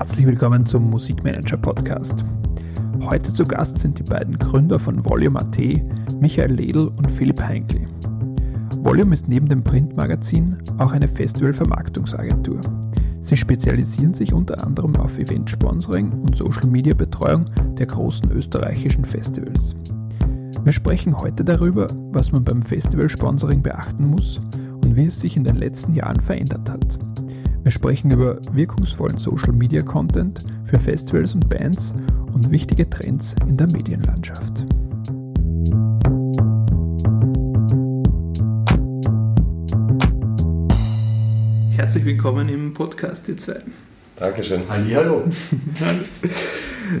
Herzlich willkommen zum Musikmanager Podcast. Heute zu Gast sind die beiden Gründer von Volume.at, Michael Ledl und Philipp Heinkel. Volume ist neben dem Printmagazin auch eine Festivalvermarktungsagentur. Sie spezialisieren sich unter anderem auf Eventsponsoring und Social-Media-Betreuung der großen österreichischen Festivals. Wir sprechen heute darüber, was man beim Festival-Sponsoring beachten muss und wie es sich in den letzten Jahren verändert hat. Wir sprechen über wirkungsvollen Social-Media-Content für Festivals und Bands und wichtige Trends in der Medienlandschaft. Herzlich willkommen im Podcast, ihr zwei. Dankeschön. Hallo.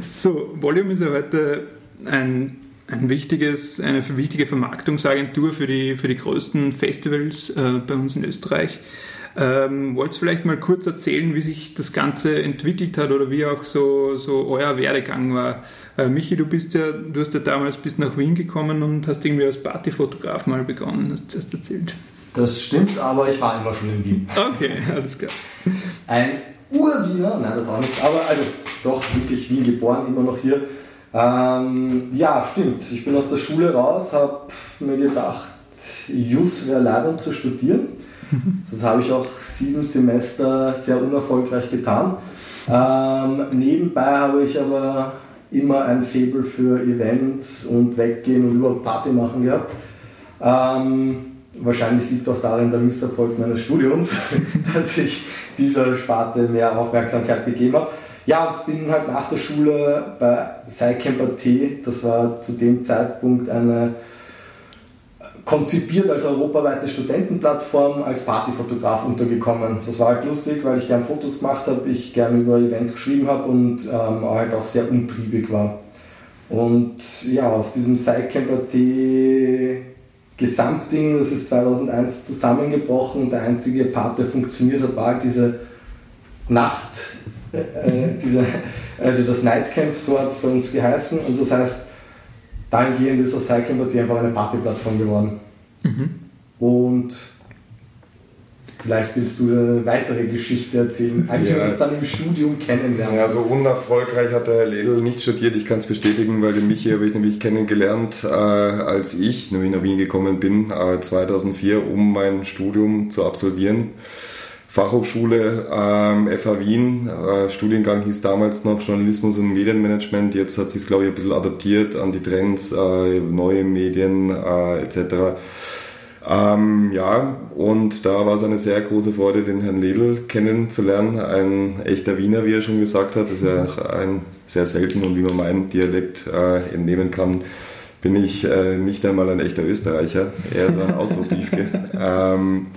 so, Volume ist ja heute ein, ein wichtiges, eine wichtige Vermarktungsagentur für die, für die größten Festivals äh, bei uns in Österreich. Ähm, Wollt ihr vielleicht mal kurz erzählen, wie sich das Ganze entwickelt hat oder wie auch so, so euer Werdegang war? Äh, Michi, du bist ja, du hast ja damals bis nach Wien gekommen und hast irgendwie als Partyfotograf mal begonnen, hast du erst erzählt. Das stimmt, aber ich war immer schon in Wien. Okay, alles klar. Ein Urwiener, nein, das auch nicht, aber also doch wirklich Wien geboren, immer noch hier. Ähm, ja, stimmt. Ich bin aus der Schule raus, habe mir gedacht, Jus wäre leibend zu studieren. Das habe ich auch sieben Semester sehr unerfolgreich getan. Ähm, nebenbei habe ich aber immer ein Faible für Events und Weggehen und überhaupt Party machen gehabt. Ähm, wahrscheinlich liegt auch darin der Misserfolg meines Studiums, dass ich dieser Sparte mehr Aufmerksamkeit gegeben habe. Ja, und bin halt nach der Schule bei SciCamp.at, das war zu dem Zeitpunkt eine konzipiert als europaweite Studentenplattform als Partyfotograf untergekommen. Das war halt lustig, weil ich gern Fotos gemacht habe, ich gern über Events geschrieben habe und ähm, halt auch sehr umtriebig war. Und ja, aus diesem Sidecamp.at Gesamtding, das ist 2001 zusammengebrochen und der einzige Part, der funktioniert hat, war halt diese Nacht, äh, äh diese, also das Nightcamp, so hat es bei uns geheißen. Und das heißt, dahingehend ist das Cycling einfach eine Partyplattform geworden. Mhm. Und Vielleicht willst du eine weitere Geschichte erzählen, als ja. wir uns dann im Studium kennenlernen. Ja, so unerfolgreich hat der Herr Ledl nicht studiert. Ich kann es bestätigen, weil den Michi habe ich nämlich kennengelernt, äh, als ich nämlich nach Wien gekommen bin, äh, 2004, um mein Studium zu absolvieren. Fachhochschule ähm, FH Wien. Äh, Studiengang hieß damals noch Journalismus und Medienmanagement. Jetzt hat sich es, glaube ich, ein bisschen adaptiert an die Trends, äh, neue Medien äh, etc. Ähm, ja, und da war es eine sehr große Freude, den Herrn Ledl kennenzulernen. Ein echter Wiener, wie er schon gesagt hat. Das ist ja ein sehr selten und wie man meinen Dialekt äh, entnehmen kann, bin ich äh, nicht einmal ein echter Österreicher, eher so ein Ausdruckliefke. ähm,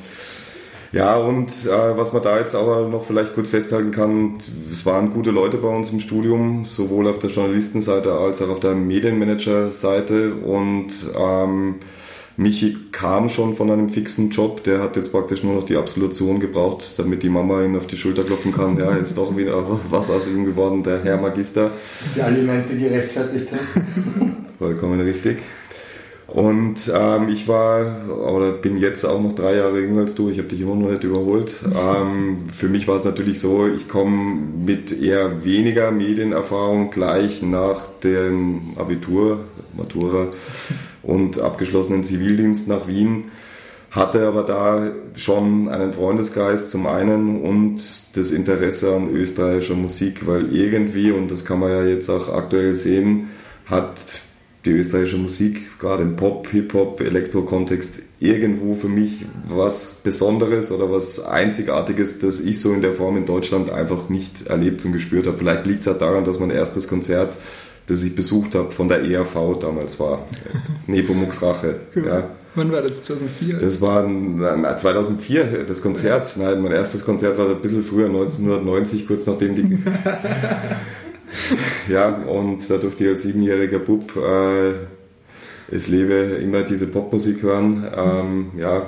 ja, und äh, was man da jetzt aber noch vielleicht kurz festhalten kann, es waren gute Leute bei uns im Studium, sowohl auf der Journalistenseite als auch auf der Medienmanager-Seite. Und ähm, Michi kam schon von einem fixen Job, der hat jetzt praktisch nur noch die Absolution gebraucht, damit die Mama ihn auf die Schulter klopfen kann. Ja, ist doch wieder was aus ihm geworden, der Herr Magister. Die Alimente gerechtfertigt haben. Vollkommen richtig. Und ähm, ich war oder bin jetzt auch noch drei Jahre jünger als du. Ich habe dich immer noch nicht überholt. Ähm, für mich war es natürlich so, ich komme mit eher weniger Medienerfahrung gleich nach dem Abitur, Matura und abgeschlossenen Zivildienst nach Wien. Hatte aber da schon einen Freundesgeist zum einen und das Interesse an österreichischer Musik, weil irgendwie, und das kann man ja jetzt auch aktuell sehen, hat die österreichische Musik, gerade im Pop, Hip-Hop, Elektro-Kontext, irgendwo für mich was Besonderes oder was Einzigartiges, das ich so in der Form in Deutschland einfach nicht erlebt und gespürt habe. Vielleicht liegt es auch daran, dass mein erstes Konzert, das ich besucht habe, von der ERV damals war. Nepomuk's Rache. Ja. Wann war das? 2004? Das war 2004, das Konzert. Nein, mein erstes Konzert war ein bisschen früher, 1990, kurz nachdem die ja, und da durfte ich als siebenjähriger Bub äh, es lebe immer diese Popmusik hören. Ähm, ja,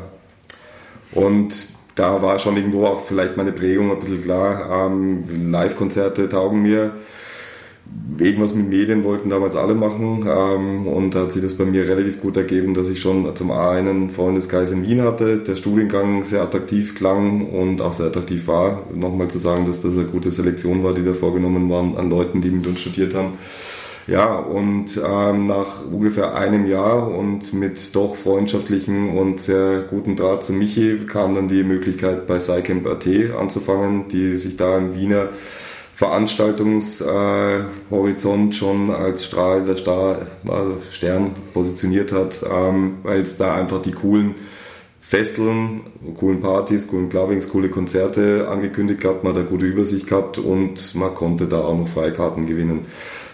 und da war schon irgendwo auch vielleicht meine Prägung ein bisschen klar. Ähm, Live-Konzerte taugen mir. Irgendwas mit Medien wollten damals alle machen ähm, und da hat sich das bei mir relativ gut ergeben, dass ich schon zum einen Freundeskreis in Wien hatte, der Studiengang sehr attraktiv klang und auch sehr attraktiv war. Nochmal zu sagen, dass das eine gute Selektion war, die da vorgenommen waren an Leuten, die mit uns studiert haben. Ja, und ähm, nach ungefähr einem Jahr und mit doch freundschaftlichen und sehr guten Draht zu Michi kam dann die Möglichkeit bei SciCamp.at anzufangen, die sich da im Wiener Veranstaltungshorizont schon als strahlender Star, also Stern positioniert hat, ähm, weil es da einfach die coolen Festeln, coolen Partys, coolen Clubbings, coole Konzerte angekündigt gehabt, man eine gute Übersicht gehabt und man konnte da auch noch Freikarten gewinnen.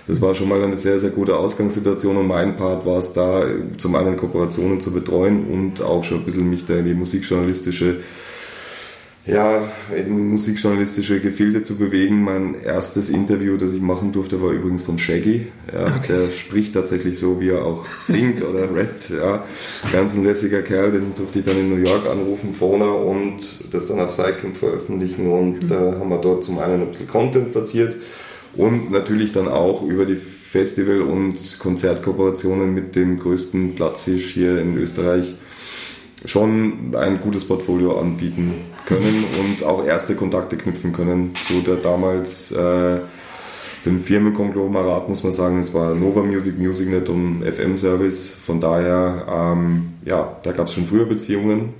Das war schon mal eine sehr, sehr gute Ausgangssituation und mein Part war es da, zum einen Kooperationen zu betreuen und auch schon ein bisschen mich da in die musikjournalistische ja, in musikjournalistische Gefilde zu bewegen. Mein erstes Interview, das ich machen durfte, war übrigens von Shaggy. Ja, okay. Der spricht tatsächlich so, wie er auch singt oder rappt. Ja. Ganz ein lässiger Kerl, den durfte ich dann in New York anrufen, vorne und das dann auf Sidecamp veröffentlichen. Und da mhm. äh, haben wir dort zum einen ein bisschen Content platziert und natürlich dann auch über die Festival- und Konzertkooperationen mit dem größten Platzhisch hier in Österreich schon ein gutes Portfolio anbieten können und auch erste Kontakte knüpfen können zu der damals äh, dem Firmenkonglomerat, muss man sagen. Es war Nova Music, MusicNet und FM Service. Von daher, ähm, ja, da gab es schon früher Beziehungen.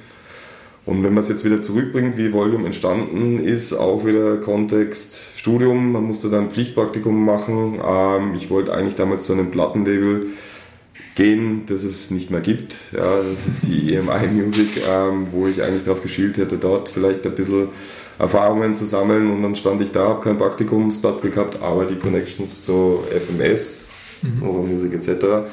Und wenn man es jetzt wieder zurückbringt, wie Volume entstanden ist, auch wieder Kontext Studium, man musste dann Pflichtpraktikum machen. Ähm, ich wollte eigentlich damals zu einem Plattenlabel gehen, das es nicht mehr gibt. Ja, das ist die EMI Music, ähm, wo ich eigentlich darauf geschielt hätte, dort vielleicht ein bisschen Erfahrungen zu sammeln. Und dann stand ich da, habe keinen Praktikumsplatz gehabt, aber die Connections zu FMS, mhm. Music etc.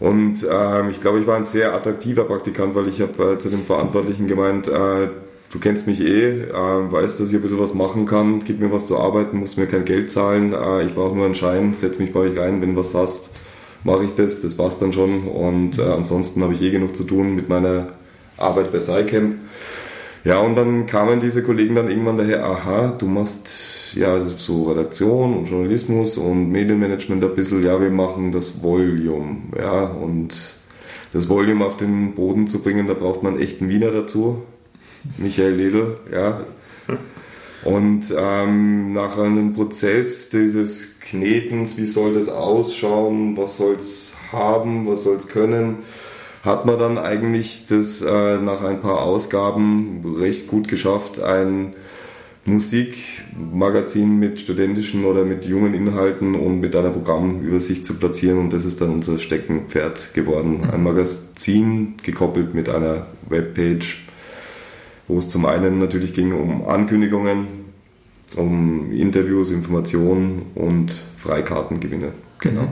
Und ähm, ich glaube, ich war ein sehr attraktiver Praktikant, weil ich habe äh, zu den Verantwortlichen gemeint, äh, du kennst mich eh, äh, weißt, dass ich ein bisschen was machen kann, gib mir was zu arbeiten, musst mir kein Geld zahlen, äh, ich brauche nur einen Schein, setz mich bei euch rein, wenn du was hast, mache ich das, das passt dann schon. Und äh, ansonsten habe ich eh genug zu tun mit meiner Arbeit bei SciCamp. Ja, und dann kamen diese Kollegen dann irgendwann daher, aha, du machst ja so Redaktion und Journalismus und Medienmanagement ein bisschen, ja, wir machen das Volume, ja, und das Volume auf den Boden zu bringen, da braucht man echt einen Wiener dazu, Michael Ledl, ja. Und ähm, nach einem Prozess dieses Knetens, wie soll das ausschauen, was soll es haben, was soll es können, hat man dann eigentlich das äh, nach ein paar Ausgaben recht gut geschafft, ein Musikmagazin mit studentischen oder mit jungen Inhalten und mit einer Programmübersicht zu platzieren und das ist dann unser Steckenpferd geworden. Ein Magazin gekoppelt mit einer Webpage, wo es zum einen natürlich ging um Ankündigungen, um Interviews, Informationen und Freikartengewinne. Genau. Mhm.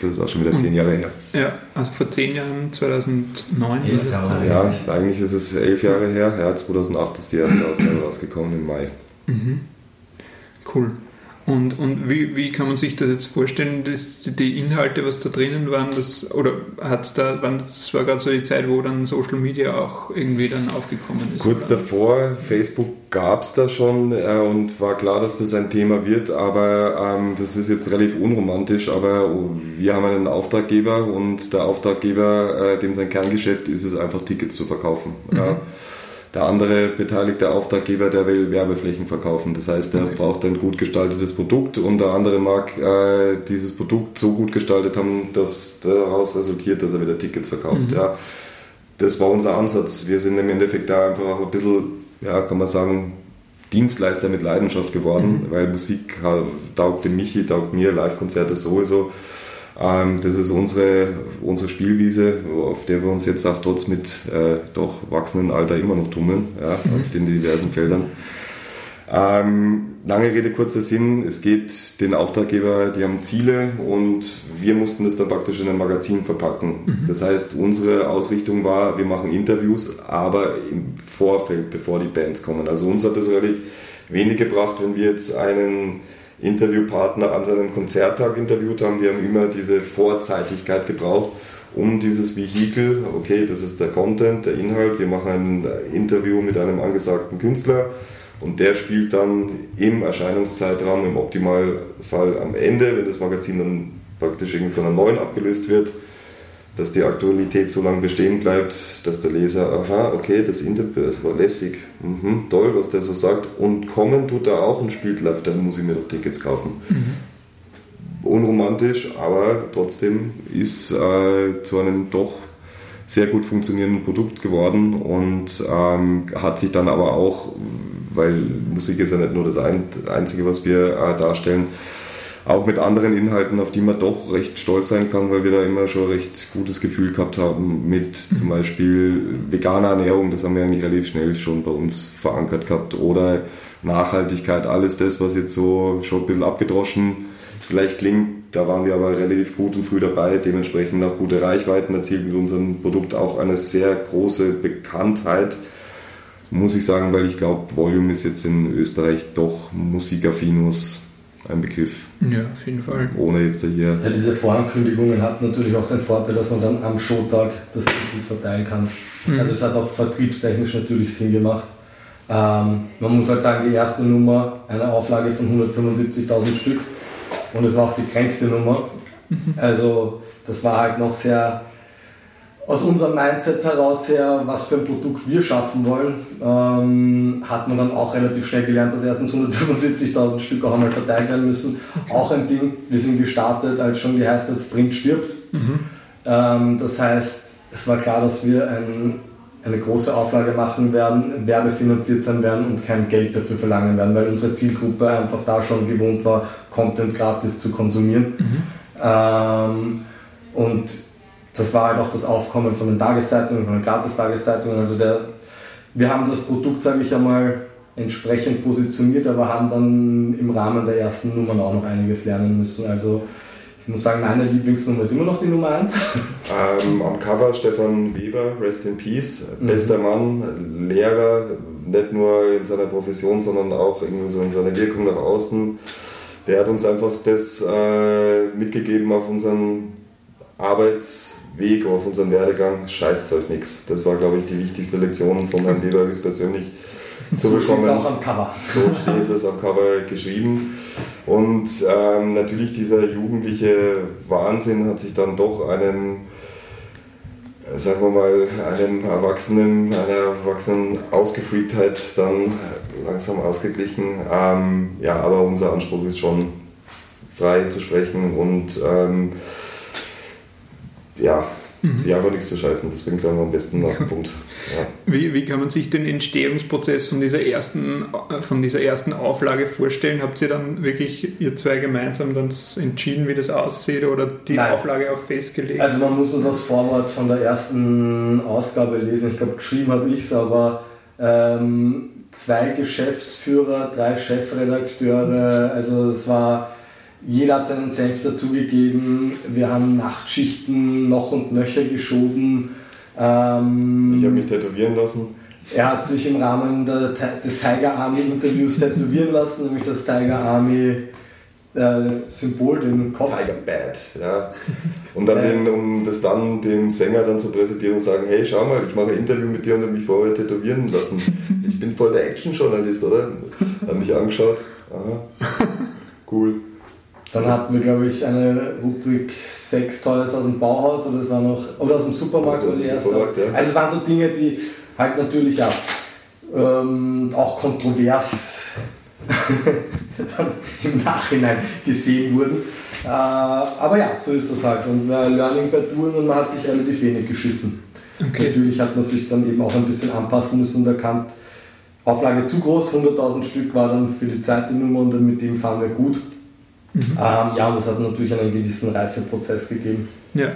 Das ist auch schon wieder zehn Jahre her. Ja, also vor zehn Jahren, 2009. Elf Jahre ja, eigentlich ist es elf Jahre her. Ja, 2008 ist die erste Ausgabe rausgekommen im Mai. Mhm. Cool. Und, und wie, wie kann man sich das jetzt vorstellen, dass die Inhalte, was da drinnen waren, das, oder hat's da, das war gerade so die Zeit, wo dann Social Media auch irgendwie dann aufgekommen ist? Kurz oder? davor, Facebook gab es da schon äh, und war klar, dass das ein Thema wird, aber ähm, das ist jetzt relativ unromantisch, aber wir haben einen Auftraggeber und der Auftraggeber, äh, dem sein Kerngeschäft ist es einfach Tickets zu verkaufen. Mhm. Ja. Der andere beteiligte Auftraggeber, der will Werbeflächen verkaufen. Das heißt, er okay. braucht ein gut gestaltetes Produkt und der andere mag äh, dieses Produkt so gut gestaltet haben, dass daraus resultiert, dass er wieder Tickets verkauft. Mhm. Ja, das war unser Ansatz. Wir sind im Endeffekt da einfach auch ein bisschen, ja, kann man sagen, Dienstleister mit Leidenschaft geworden, mhm. weil Musik taugt dem Michi, taugt mir, Live-Konzerte sowieso. Ähm, das ist unsere, unsere Spielwiese, auf der wir uns jetzt auch trotz mit äh, doch wachsendem Alter immer noch tummeln, ja, mhm. auf den diversen Feldern. Ähm, lange Rede, kurzer Sinn. Es geht den Auftraggeber, die haben Ziele und wir mussten das dann praktisch in ein Magazin verpacken. Mhm. Das heißt, unsere Ausrichtung war, wir machen Interviews, aber im Vorfeld, bevor die Bands kommen. Also uns hat das relativ wenig gebracht, wenn wir jetzt einen Interviewpartner an seinem Konzerttag interviewt haben. Wir haben immer diese Vorzeitigkeit gebraucht, um dieses Vehikel, okay, das ist der Content, der Inhalt, wir machen ein Interview mit einem angesagten Künstler Und der spielt dann im Erscheinungszeitraum, im Optimalfall am Ende, wenn das Magazin dann praktisch irgendwie von einem neuen abgelöst wird, dass die Aktualität so lange bestehen bleibt, dass der Leser, aha, okay, das Interview, das war lässig, mhm, toll, was der so sagt. Und kommen tut er auch spielt live, dann muss ich mir doch Tickets kaufen. Mhm. Unromantisch, aber trotzdem ist äh, zu einem doch sehr gut funktionierenden Produkt geworden und ähm, hat sich dann aber auch, weil Musik ist ja nicht nur das Einzige, was wir äh, darstellen, auch mit anderen Inhalten, auf die man doch recht stolz sein kann, weil wir da immer schon recht gutes Gefühl gehabt haben mit zum Beispiel veganer Ernährung, das haben wir eigentlich relativ schnell schon bei uns verankert gehabt, oder Nachhaltigkeit, alles das, was jetzt so schon ein bisschen abgedroschen vielleicht klingt, da waren wir aber relativ gut und früh dabei, dementsprechend auch gute Reichweiten erzielt mit unserem Produkt, auch eine sehr große Bekanntheit, muss ich sagen, weil ich glaube, Volume ist jetzt in Österreich doch musikaffinus ein Begriff. Ja, auf jeden Fall. Ohne jetzt hier. Ja, diese Vorankündigungen hat natürlich auch den Vorteil, dass man dann am Showtag das gut verteilen kann. Mhm. Also es hat auch vertriebstechnisch natürlich Sinn gemacht. Ähm, man muss halt sagen, die erste Nummer, eine Auflage von 175.000 Stück, und es war auch die kränkste Nummer. Mhm. Also das war halt noch sehr aus unserem Mindset heraus her, was für ein Produkt wir schaffen wollen, ähm, hat man dann auch relativ schnell gelernt, dass erstens 175.000 Stück auch einmal verteilt werden müssen. Okay. Auch ein Ding, wir sind gestartet, als schon geheißt hat, Print stirbt. Mhm. Ähm, das heißt, es war klar, dass wir ein eine große Auflage machen werden, werbefinanziert sein werden und kein Geld dafür verlangen werden, weil unsere Zielgruppe einfach da schon gewohnt war, Content gratis zu konsumieren. Mhm. Ähm, und das war halt auch das Aufkommen von den Tageszeitungen, von den Gratis-Tageszeitungen. Also der, wir haben das Produkt, sage ich einmal, entsprechend positioniert, aber haben dann im Rahmen der ersten Nummern auch noch einiges lernen müssen. Also ich muss sagen, meine Lieblingsnummer ist immer noch die Nummer 1. Ähm, am Cover Stefan Weber, Rest in Peace, mhm. bester Mann, Lehrer, nicht nur in seiner Profession, sondern auch irgendwie so in seiner Wirkung nach außen. Der hat uns einfach das äh, mitgegeben auf unseren Arbeitsweg, auf unseren Werdegang. Scheißt euch nichts. Das war, glaube ich, die wichtigste Lektion von Herrn Weber persönlich zu bekommen. So steht es auch am Cover. So steht es am Cover geschrieben. Und ähm, natürlich dieser jugendliche Wahnsinn hat sich dann doch einem, sagen wir mal, einem Erwachsenen, einer erwachsenen Ausgefreaktheit dann langsam ausgeglichen. Ähm, ja, aber unser Anspruch ist schon frei zu sprechen und ähm, ja, mhm. sich einfach nichts zu scheißen. Bringt es einfach am besten nach dem Punkt. Ja. Wie, wie kann man sich den Entstehungsprozess von dieser, ersten, von dieser ersten Auflage vorstellen? Habt ihr dann wirklich, ihr zwei gemeinsam dann entschieden, wie das aussieht oder die Nein. Auflage auch festgelegt? Also man muss nur das Vorwort von der ersten Ausgabe lesen. Ich glaube, geschrieben habe ich es, aber ähm, zwei Geschäftsführer, drei Chefredakteure, also es war jeder hat seinen Senf dazugegeben. Wir haben Nachtschichten noch und nöcher geschoben. Ähm, ich habe mich tätowieren lassen. Er hat sich im Rahmen der, des Tiger Army Interviews tätowieren lassen, nämlich das Tiger Army äh, Symbol, den Kopf. Tiger Bad, ja. Und dann den, um das dann dem Sänger dann zu präsentieren und sagen, hey, schau mal, ich mache ein Interview mit dir und habe mich vorher tätowieren lassen. Ich bin voll der Action-Journalist, oder? Hat mich angeschaut. Aha. Cool. Dann hatten wir, glaube ich, eine Rubrik Sex Toys aus dem Bauhaus oder es war noch, oder aus dem Supermarkt oder die erste. Ja. Also es waren so Dinge, die halt natürlich ja, ähm, auch kontrovers dann im Nachhinein gesehen wurden. Äh, aber ja, so ist das halt. Und äh, Learning by Doing und man hat sich relativ wenig geschissen. Okay. Natürlich hat man sich dann eben auch ein bisschen anpassen müssen und erkannt, Auflage zu groß, 100.000 Stück war dann für die zweite Nummer und mit dem fahren wir gut. Mhm. Ähm, ja, und das hat natürlich einen gewissen Reifeprozess gegeben. Ja.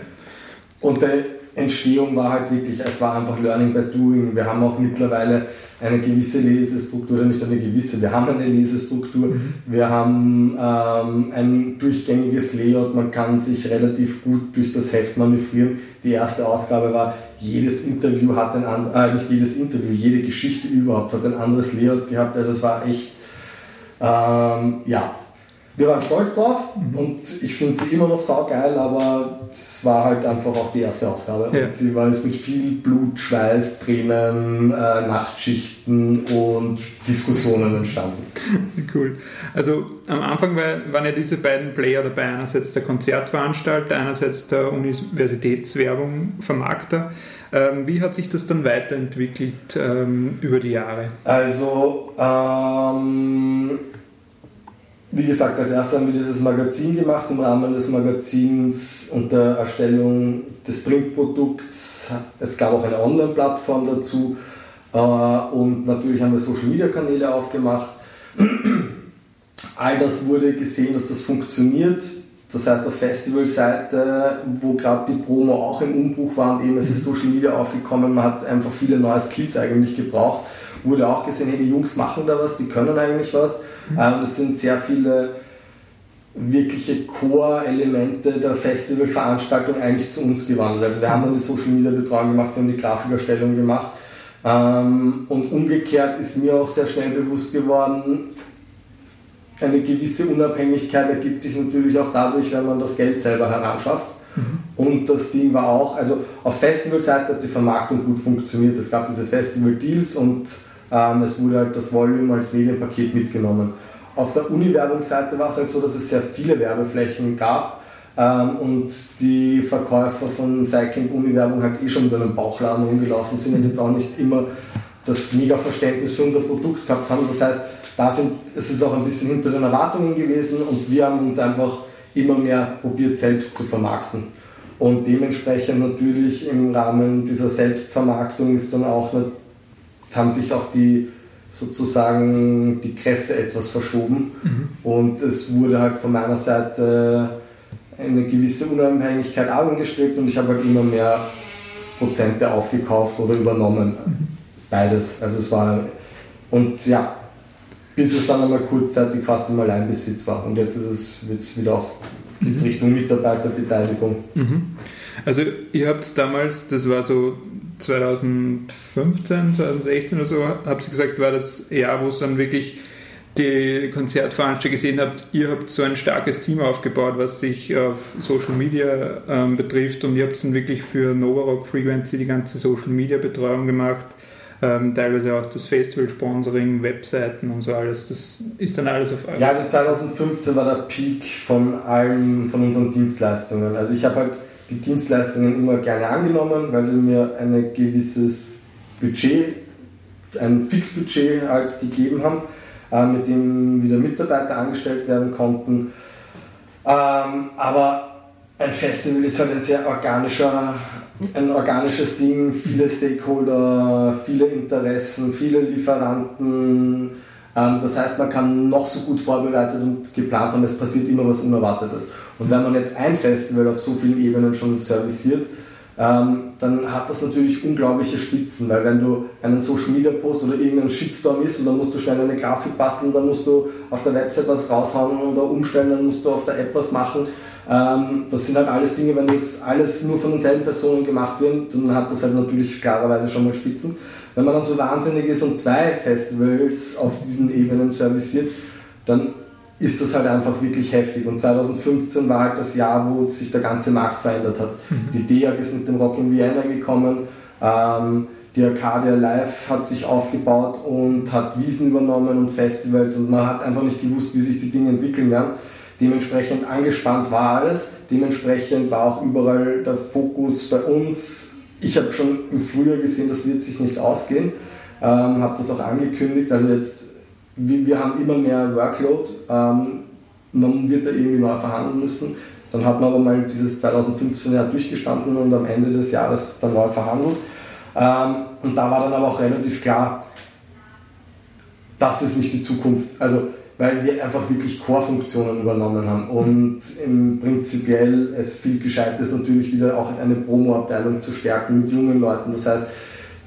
Und die Entstehung war halt wirklich, es war einfach Learning by Doing. Wir haben auch mittlerweile eine gewisse Lesestruktur, oder nicht eine gewisse, wir haben eine Lesestruktur, mhm. wir haben ähm, ein durchgängiges Layout, man kann sich relativ gut durch das Heft manövrieren. Die erste Ausgabe war, jedes Interview hat ein anderes, äh, nicht jedes Interview, jede Geschichte überhaupt hat ein anderes Layout gehabt, also es war echt, ähm, ja, wir waren stolz drauf mhm. und ich finde sie immer noch saugeil, aber es war halt einfach auch die erste Ausgabe. Ja. Und sie war jetzt mit viel Blut, Schweiß, Tränen, äh, Nachtschichten und Diskussionen entstanden. Cool. Also am Anfang waren ja diese beiden Player dabei, einerseits der Konzertveranstalter, einerseits der Universitätswerbung, Vermarkter. Ähm, wie hat sich das dann weiterentwickelt ähm, über die Jahre? Also ähm, wie gesagt, als erstes haben wir dieses Magazin gemacht. Im Rahmen des Magazins und der Erstellung des Printprodukts. Es gab auch eine Online-Plattform dazu. Äh, und natürlich haben wir Social-Media-Kanäle aufgemacht. All das wurde gesehen, dass das funktioniert. Das heißt, auf Festivalseite, wo gerade die Promo auch im Umbruch war und eben es ist Social Media aufgekommen, man hat einfach viele neue Skills eigentlich gebraucht, wurde auch gesehen, hey, die Jungs machen da was, die können eigentlich was. Mhm. Ähm, es sind sehr viele wirkliche Core-Elemente der Festivalveranstaltung eigentlich zu uns gewandelt. Also wir haben dann die Social Media Betreuung gemacht, wir haben die Grafikerstellung gemacht. Ähm, und umgekehrt ist mir auch sehr schnell bewusst geworden, eine gewisse Unabhängigkeit ergibt sich natürlich auch dadurch, wenn man das Geld selber heranschafft. Mhm. Und das Ding war auch, also auf Festivalseite hat die Vermarktung gut funktioniert. Es gab diese Festival-Deals und ähm, es wurde halt das Volume als Medienpaket mitgenommen. Auf der Uni-Werbungsseite war es halt so, dass es sehr viele Werbeflächen gab ähm, und die Verkäufer von Cycling Uni-Werbung halt eh schon mit einem Bauchladen rumgelaufen sind und jetzt auch nicht immer das mega Verständnis für unser Produkt gehabt haben. Das heißt, da sind, es ist auch ein bisschen hinter den Erwartungen gewesen und wir haben uns einfach immer mehr probiert, selbst zu vermarkten. Und dementsprechend natürlich im Rahmen dieser Selbstvermarktung ist dann auch haben sich auch die sozusagen die Kräfte etwas verschoben mhm. und es wurde halt von meiner Seite eine gewisse Unabhängigkeit angestrebt und ich habe halt immer mehr Prozente aufgekauft oder übernommen. Mhm. Beides. Also es war und ja, bis es dann einmal kurzzeitig fast im Alleinbesitz war und jetzt ist es wird's wieder auch mhm. Richtung Mitarbeiterbeteiligung. Mhm. Also ihr habt damals, das war so 2015, 2016 oder so, habt ihr gesagt, war das Jahr, wo es dann wirklich die Konzertveranstalter gesehen habt, ihr habt so ein starkes Team aufgebaut, was sich auf Social Media ähm, betrifft und ihr habt dann wirklich für Nova Rock Frequency die ganze Social Media Betreuung gemacht, ähm, teilweise auch das Festival-Sponsoring, Webseiten und so alles. Das ist dann alles auf alles. Ja, also 2015 war der Peak von allen von unseren Dienstleistungen. Also ich habe halt die Dienstleistungen immer gerne angenommen, weil sie mir ein gewisses Budget, ein Fixbudget halt gegeben haben, äh, mit dem wieder Mitarbeiter angestellt werden konnten. Ähm, aber ein Festival ist halt ein sehr organischer, ein organisches Ding, viele Stakeholder, viele Interessen, viele Lieferanten. Ähm, das heißt, man kann noch so gut vorbereitet und geplant haben, es passiert immer was Unerwartetes. Und wenn man jetzt ein Festival auf so vielen Ebenen schon serviciert, ähm, dann hat das natürlich unglaubliche Spitzen, weil wenn du einen Social Media Post oder irgendein Shitstorm ist und dann musst du schnell eine Grafik basteln, dann musst du auf der Website was raushauen oder umstellen, dann musst du auf der App was machen. Ähm, das sind halt alles Dinge, wenn das alles nur von denselben Personen gemacht wird, dann hat das halt natürlich klarerweise schon mal Spitzen. Wenn man dann so wahnsinnig ist und zwei Festivals auf diesen Ebenen serviciert, dann ist das halt einfach wirklich heftig. Und 2015 war halt das Jahr, wo sich der ganze Markt verändert hat. Mhm. Die DEAG ist mit dem Rock in Vienna gekommen, ähm, die Arcadia Live hat sich aufgebaut und hat Wiesen übernommen und Festivals und man hat einfach nicht gewusst, wie sich die Dinge entwickeln werden. Dementsprechend angespannt war alles, dementsprechend war auch überall der Fokus bei uns. Ich habe schon im Frühjahr gesehen, das wird sich nicht ausgehen, ähm, habe das auch angekündigt. Also jetzt wir, wir haben immer mehr Workload, ähm, man wird da irgendwie neu verhandeln müssen. Dann hat man aber mal dieses 2015 Jahr durchgestanden und am Ende des Jahres dann neu verhandelt. Ähm, und da war dann aber auch relativ klar, das ist nicht die Zukunft. Also, weil wir einfach wirklich Core-Funktionen übernommen haben und im prinzipiell es viel gescheit ist, natürlich wieder auch eine Promo-Abteilung zu stärken mit jungen Leuten. Das heißt,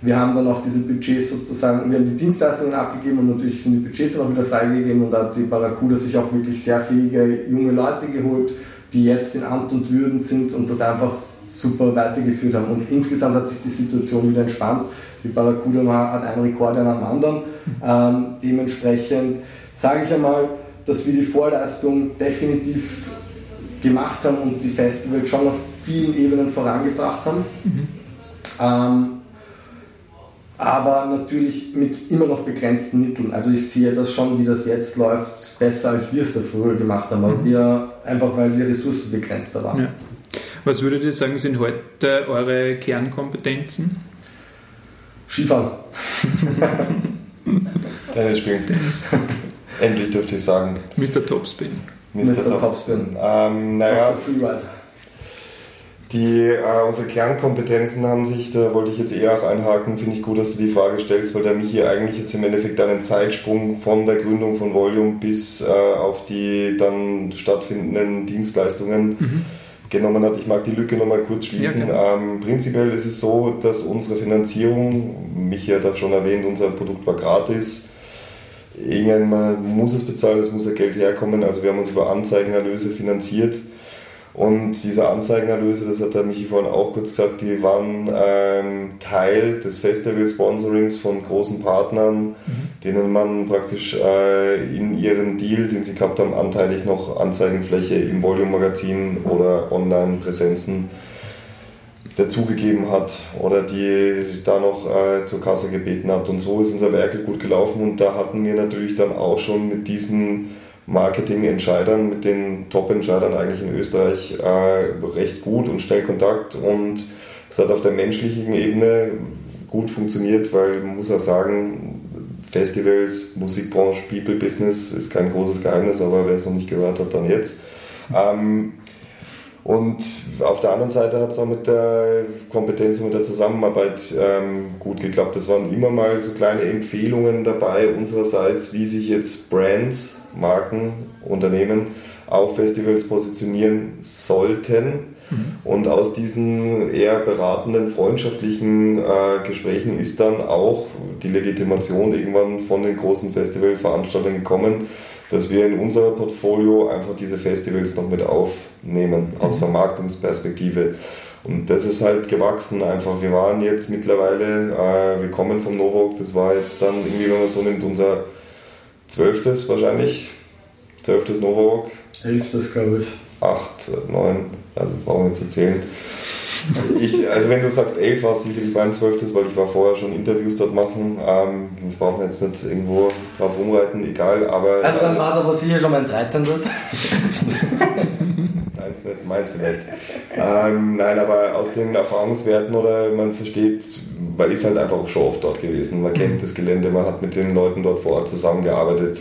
wir haben dann auch diese Budgets sozusagen, wir haben die Dienstleistungen abgegeben und natürlich sind die Budgets dann auch wieder freigegeben und da hat die Barracuda sich auch wirklich sehr fähige junge Leute geholt, die jetzt in Amt und Würden sind und das einfach super weitergeführt haben. Und insgesamt hat sich die Situation wieder entspannt. Die Barracuda hat einen Rekord nach dem anderen. Ähm, dementsprechend sage ich einmal, dass wir die Vorleistung definitiv gemacht haben und die Festivals schon auf vielen Ebenen vorangebracht haben. Mhm. Ähm, aber natürlich mit immer noch begrenzten Mitteln. Also ich sehe das schon, wie das jetzt läuft, besser als wir es da früher gemacht haben, weil mhm. wir einfach weil die Ressourcen begrenzter waren. Ja. Was würdet ihr sagen, sind heute eure Kernkompetenzen? Skifahren. Tennis spielen. Endlich dürfte ich sagen. Mr. Topspin. Mr. Mr. Topspin. Ähm, naja, die, äh, unsere Kernkompetenzen haben sich, da wollte ich jetzt eher auch einhaken, finde ich gut, dass du die Frage stellst, weil der Michi eigentlich jetzt im Endeffekt einen Zeitsprung von der Gründung von Volume bis äh, auf die dann stattfindenden Dienstleistungen mhm. genommen hat. Ich mag die Lücke nochmal kurz schließen. Ja, ähm, prinzipiell ist es so, dass unsere Finanzierung, Michi hat auch schon erwähnt, unser Produkt war gratis. Irgendwann muss es bezahlen, es muss ja Geld herkommen. Also wir haben uns über Anzeigenerlöse finanziert und diese Anzeigenerlöse, das hat der Michi vorhin auch kurz gesagt, die waren ähm, Teil des Festival-Sponsorings von großen Partnern, mhm. denen man praktisch äh, in ihren Deal, den sie gehabt haben, anteilig noch Anzeigenfläche im Volume-Magazin oder Online-Präsenzen dazugegeben hat oder die da noch äh, zur Kasse gebeten hat. Und so ist unser Werkel gut gelaufen und da hatten wir natürlich dann auch schon mit diesen Marketingentscheidern, mit den Top-Entscheidern eigentlich in Österreich äh, recht gut und schnell Kontakt und es hat auf der menschlichen Ebene gut funktioniert, weil man muss auch sagen, Festivals, Musikbranche, People Business ist kein großes Geheimnis, aber wer es noch nicht gehört hat, dann jetzt. Ähm, und auf der anderen Seite hat es auch mit der Kompetenz und mit der Zusammenarbeit ähm, gut geklappt. Es waren immer mal so kleine Empfehlungen dabei unsererseits, wie sich jetzt Brands Marken, Unternehmen auf Festivals positionieren sollten. Mhm. Und aus diesen eher beratenden, freundschaftlichen äh, Gesprächen ist dann auch die Legitimation irgendwann von den großen Festivalveranstaltern gekommen, dass wir in unser Portfolio einfach diese Festivals noch mit aufnehmen, aus mhm. Vermarktungsperspektive. Und das ist halt gewachsen einfach. Wir waren jetzt mittlerweile, äh, wir kommen vom Novok, das war jetzt dann irgendwie, wenn man so nimmt, unser zwölftes wahrscheinlich. Zwölftes Novawalk. Elftes, glaube ich. Acht, neun, also brauchen wir jetzt erzählen. Ich, also wenn du sagst elf, war es sicherlich mein zwölftes, weil ich war vorher schon Interviews dort machen. Ähm, ich brauche jetzt nicht irgendwo drauf rumreiten, egal, aber... Also dann war es aber sicher schon mein 13. Meins nicht, meins vielleicht. Ähm, nein, aber aus den Erfahrungswerten oder man versteht, man ist halt einfach schon oft dort gewesen. Man kennt das Gelände, man hat mit den Leuten dort vor Ort zusammengearbeitet,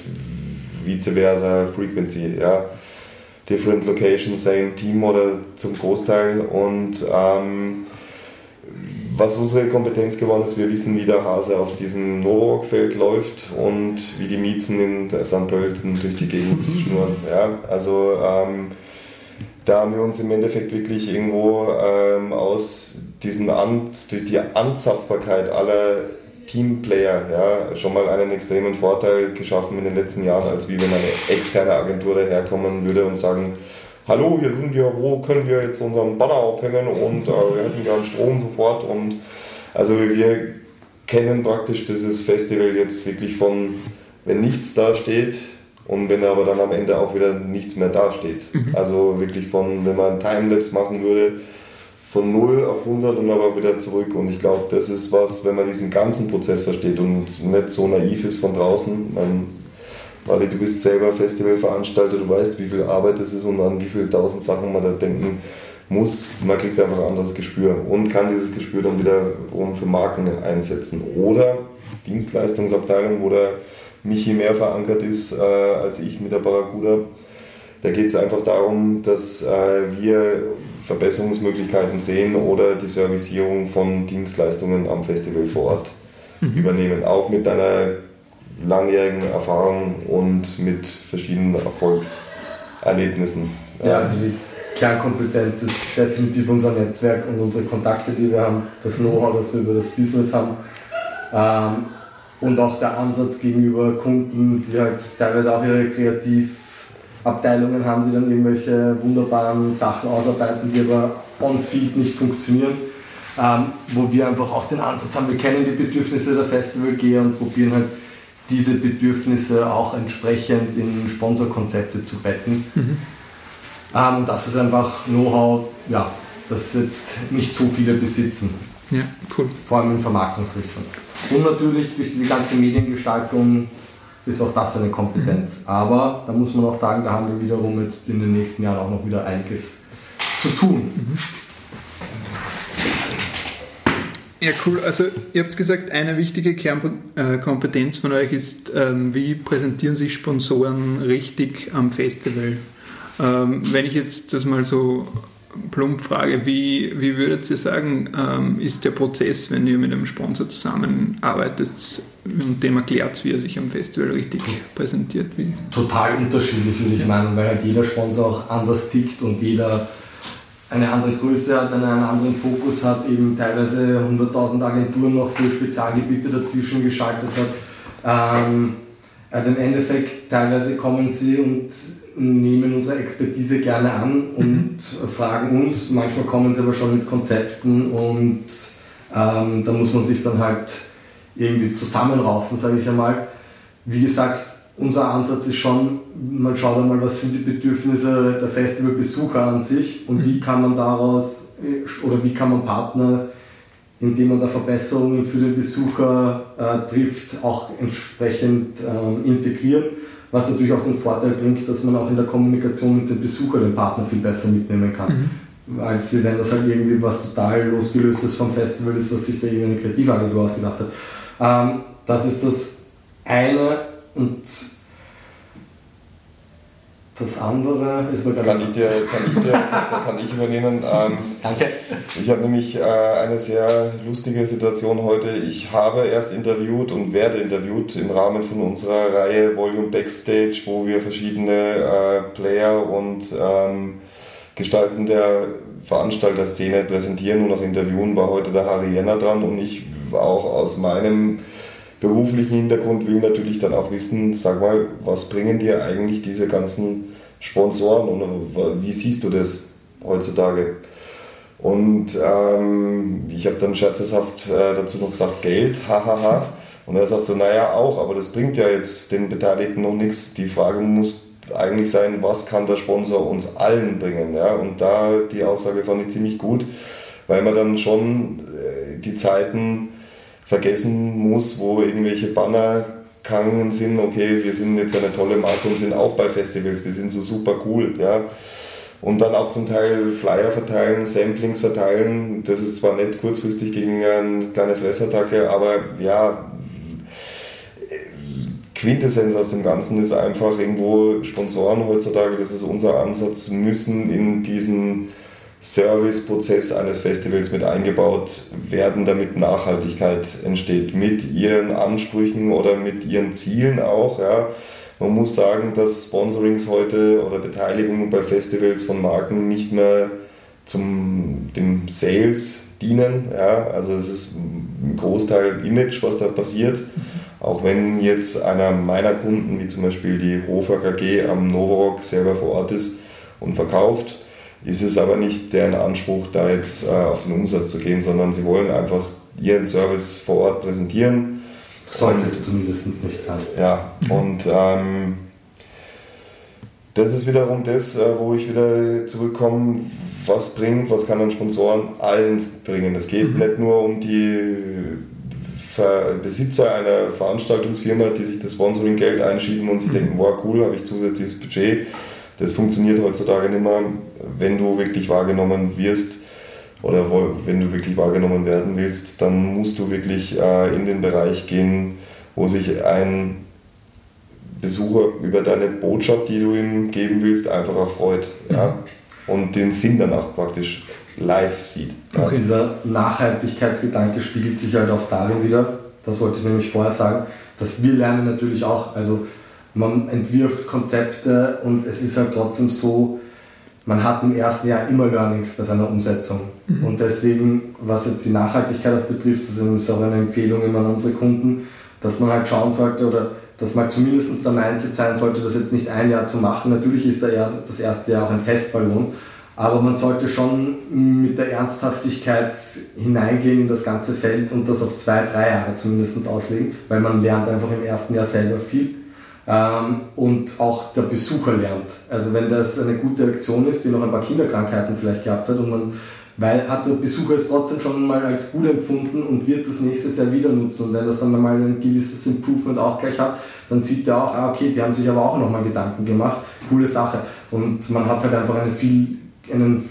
vice versa, Frequency, ja. Different Location, same Team oder zum Großteil. Und ähm, was unsere Kompetenz geworden ist, wir wissen, wie der Hase auf diesem Novak-Feld läuft und wie die Miezen in St. Pölten durch die Gegend schnurren. Ja, also ähm, da haben wir uns im Endeffekt wirklich irgendwo ähm, aus diesen An durch die Anzapfbarkeit aller Teamplayer ja, schon mal einen extremen Vorteil geschaffen in den letzten Jahren, als wie wenn eine externe Agentur daherkommen würde und sagen, hallo, hier sind wir, wo können wir jetzt unseren Banner aufhängen und äh, wir hätten gern Strom sofort und also wir kennen praktisch dieses Festival jetzt wirklich von, wenn nichts da steht und wenn aber dann am Ende auch wieder nichts mehr da steht. Mhm. Also wirklich von, wenn man Timelapse machen würde, von 0 auf 100 und aber wieder zurück. Und ich glaube, das ist was, wenn man diesen ganzen Prozess versteht und nicht so naiv ist von draußen. Man, Wally, du bist selber Festivalveranstalter, du weißt, wie viel Arbeit es ist und an wie viele tausend Sachen man da denken muss. Man kriegt einfach ein anderes Gespür und kann dieses Gespür dann wieder für Marken einsetzen. Oder Dienstleistungsabteilung, wo der Michi mehr verankert ist äh, als ich mit der Barracuda. Da geht es einfach darum, dass äh, wir Verbesserungsmöglichkeiten sehen oder die Servicierung von Dienstleistungen am Festival vor Ort mhm. übernehmen. Auch mit einer langjährigen Erfahrung und mit verschiedenen Erfolgserlebnissen. Ja, also die Kernkompetenz ist definitiv unser Netzwerk und unsere Kontakte, die wir haben, das Know-how, das wir über das Business haben. Ähm, und auch der Ansatz gegenüber Kunden, die halt teilweise auch ihre kreativ Abteilungen haben, die dann irgendwelche wunderbaren Sachen ausarbeiten, die aber on-field nicht funktionieren. Ähm, wo wir einfach auch den Ansatz haben, wir kennen die Bedürfnisse der Festivalgeher und probieren halt diese Bedürfnisse auch entsprechend in Sponsorkonzepte zu betten. Mhm. Ähm, das ist einfach Know-how, ja, das jetzt nicht so viele besitzen. Ja, cool. Vor allem in Vermarktungsrichtung. Und natürlich durch diese ganze Mediengestaltung ist auch das eine Kompetenz. Mhm. Aber da muss man auch sagen, da haben wir wiederum jetzt in den nächsten Jahren auch noch wieder einiges zu tun. Mhm. Ja, cool. Also ihr habt gesagt, eine wichtige Kernkompetenz von euch ist, ähm, wie präsentieren sich Sponsoren richtig am Festival? Ähm, wenn ich jetzt das mal so plump frage, wie, wie würdet ihr sagen, ähm, ist der Prozess, wenn ihr mit einem Sponsor zusammenarbeitet und dem erklärt, wie er sich am Festival richtig präsentiert? Wie? Total unterschiedlich, würde ich meinen, weil halt jeder Sponsor auch anders tickt und jeder eine andere Größe hat, einen anderen Fokus hat, eben teilweise 100.000 Agenturen noch für Spezialgebiete dazwischen geschaltet hat. Ähm, also im Endeffekt, teilweise kommen sie und nehmen unsere Expertise gerne an und mhm. fragen uns. Manchmal kommen sie aber schon mit Konzepten und ähm, da muss man sich dann halt irgendwie zusammenraufen, sage ich einmal. Wie gesagt, unser Ansatz ist schon, man schaut einmal, was sind die Bedürfnisse der Festivalbesucher an sich und wie kann man daraus oder wie kann man Partner, indem man da Verbesserungen für den Besucher äh, trifft, auch entsprechend äh, integrieren. Was natürlich auch den Vorteil bringt, dass man auch in der Kommunikation mit dem Besucher den Partner viel besser mitnehmen kann. Mhm. Als wenn das halt irgendwie was total losgelöstes vom Festival ist, was sich da irgendeine Kreativagentur ausgedacht hat. Ähm, das ist das eine und das andere ist mir kann ich dir, kann ich dir, da kann ich übernehmen. Ähm, Danke. Ich habe nämlich äh, eine sehr lustige Situation heute. Ich habe erst interviewt und werde interviewt im Rahmen von unserer Reihe Volume Backstage, wo wir verschiedene äh, Player und ähm, Gestalten der Veranstalterszene präsentieren und auch interviewen. War heute der Harry Jenner dran und ich auch aus meinem beruflichen Hintergrund will natürlich dann auch wissen, sag mal, was bringen dir eigentlich diese ganzen Sponsoren und wie siehst du das heutzutage? Und ähm, ich habe dann scherzhaft äh, dazu noch gesagt, Geld, hahaha. Und er sagt so, naja, auch, aber das bringt ja jetzt den Beteiligten noch nichts. Die Frage muss eigentlich sein, was kann der Sponsor uns allen bringen? Ja? Und da die Aussage fand ich ziemlich gut, weil man dann schon äh, die Zeiten vergessen muss, wo irgendwelche Banner gegangen sind, okay, wir sind jetzt eine tolle Marke und sind auch bei Festivals, wir sind so super cool, ja. Und dann auch zum Teil Flyer verteilen, Samplings verteilen, das ist zwar nicht kurzfristig gegen eine kleine Fressattacke, aber ja, Quintessenz aus dem Ganzen ist einfach irgendwo Sponsoren heutzutage, das ist unser Ansatz, müssen in diesen Serviceprozess eines Festivals mit eingebaut werden, damit Nachhaltigkeit entsteht, mit ihren Ansprüchen oder mit ihren Zielen auch. Ja. Man muss sagen, dass Sponsorings heute oder Beteiligungen bei Festivals von Marken nicht mehr zum dem Sales dienen. Ja. Also es ist ein Großteil Image, was da passiert. Auch wenn jetzt einer meiner Kunden, wie zum Beispiel die Hofer KG am Novorock selber vor Ort ist und verkauft, ist es aber nicht deren Anspruch, da jetzt äh, auf den Umsatz zu gehen, sondern sie wollen einfach ihren Service vor Ort präsentieren. Sollte es zumindest nicht sein. Ja, und ähm, das ist wiederum das, äh, wo ich wieder zurückkomme, was bringt, was kann ein Sponsoren allen bringen. Es geht mhm. nicht nur um die Besitzer einer Veranstaltungsfirma, die sich das Sponsoring-Geld einschieben und sich mhm. denken, wow, cool, habe ich zusätzliches Budget das funktioniert heutzutage nicht mehr, wenn du wirklich wahrgenommen wirst oder wenn du wirklich wahrgenommen werden willst, dann musst du wirklich äh, in den Bereich gehen, wo sich ein Besucher über deine Botschaft, die du ihm geben willst, einfach auch freut. Ja? Und den Sinn danach praktisch live sieht. Ja? Okay, dieser Nachhaltigkeitsgedanke spiegelt sich halt auch darin wieder, das wollte ich nämlich vorher sagen, dass wir lernen natürlich auch, also man entwirft Konzepte und es ist halt trotzdem so, man hat im ersten Jahr immer Learnings bei seiner Umsetzung. Mhm. Und deswegen, was jetzt die Nachhaltigkeit auch betrifft, das ist auch eine Empfehlung immer an unsere Kunden, dass man halt schauen sollte oder dass man zumindest der Mindset sein sollte, das jetzt nicht ein Jahr zu machen. Natürlich ist das erste Jahr auch ein Testballon, Aber man sollte schon mit der Ernsthaftigkeit hineingehen in das ganze Feld und das auf zwei, drei Jahre zumindest auslegen, weil man lernt einfach im ersten Jahr selber viel ähm, und auch der Besucher lernt. Also wenn das eine gute Aktion ist, die noch ein paar Kinderkrankheiten vielleicht gehabt hat und man weil hat der Besucher es trotzdem schon mal als gut empfunden und wird das nächstes Jahr wieder nutzen. Und wenn das dann mal ein gewisses Improvement auch gleich hat, dann sieht er auch, ah, okay, die haben sich aber auch nochmal Gedanken gemacht. Coole Sache. Und man hat halt einfach eine viel, einen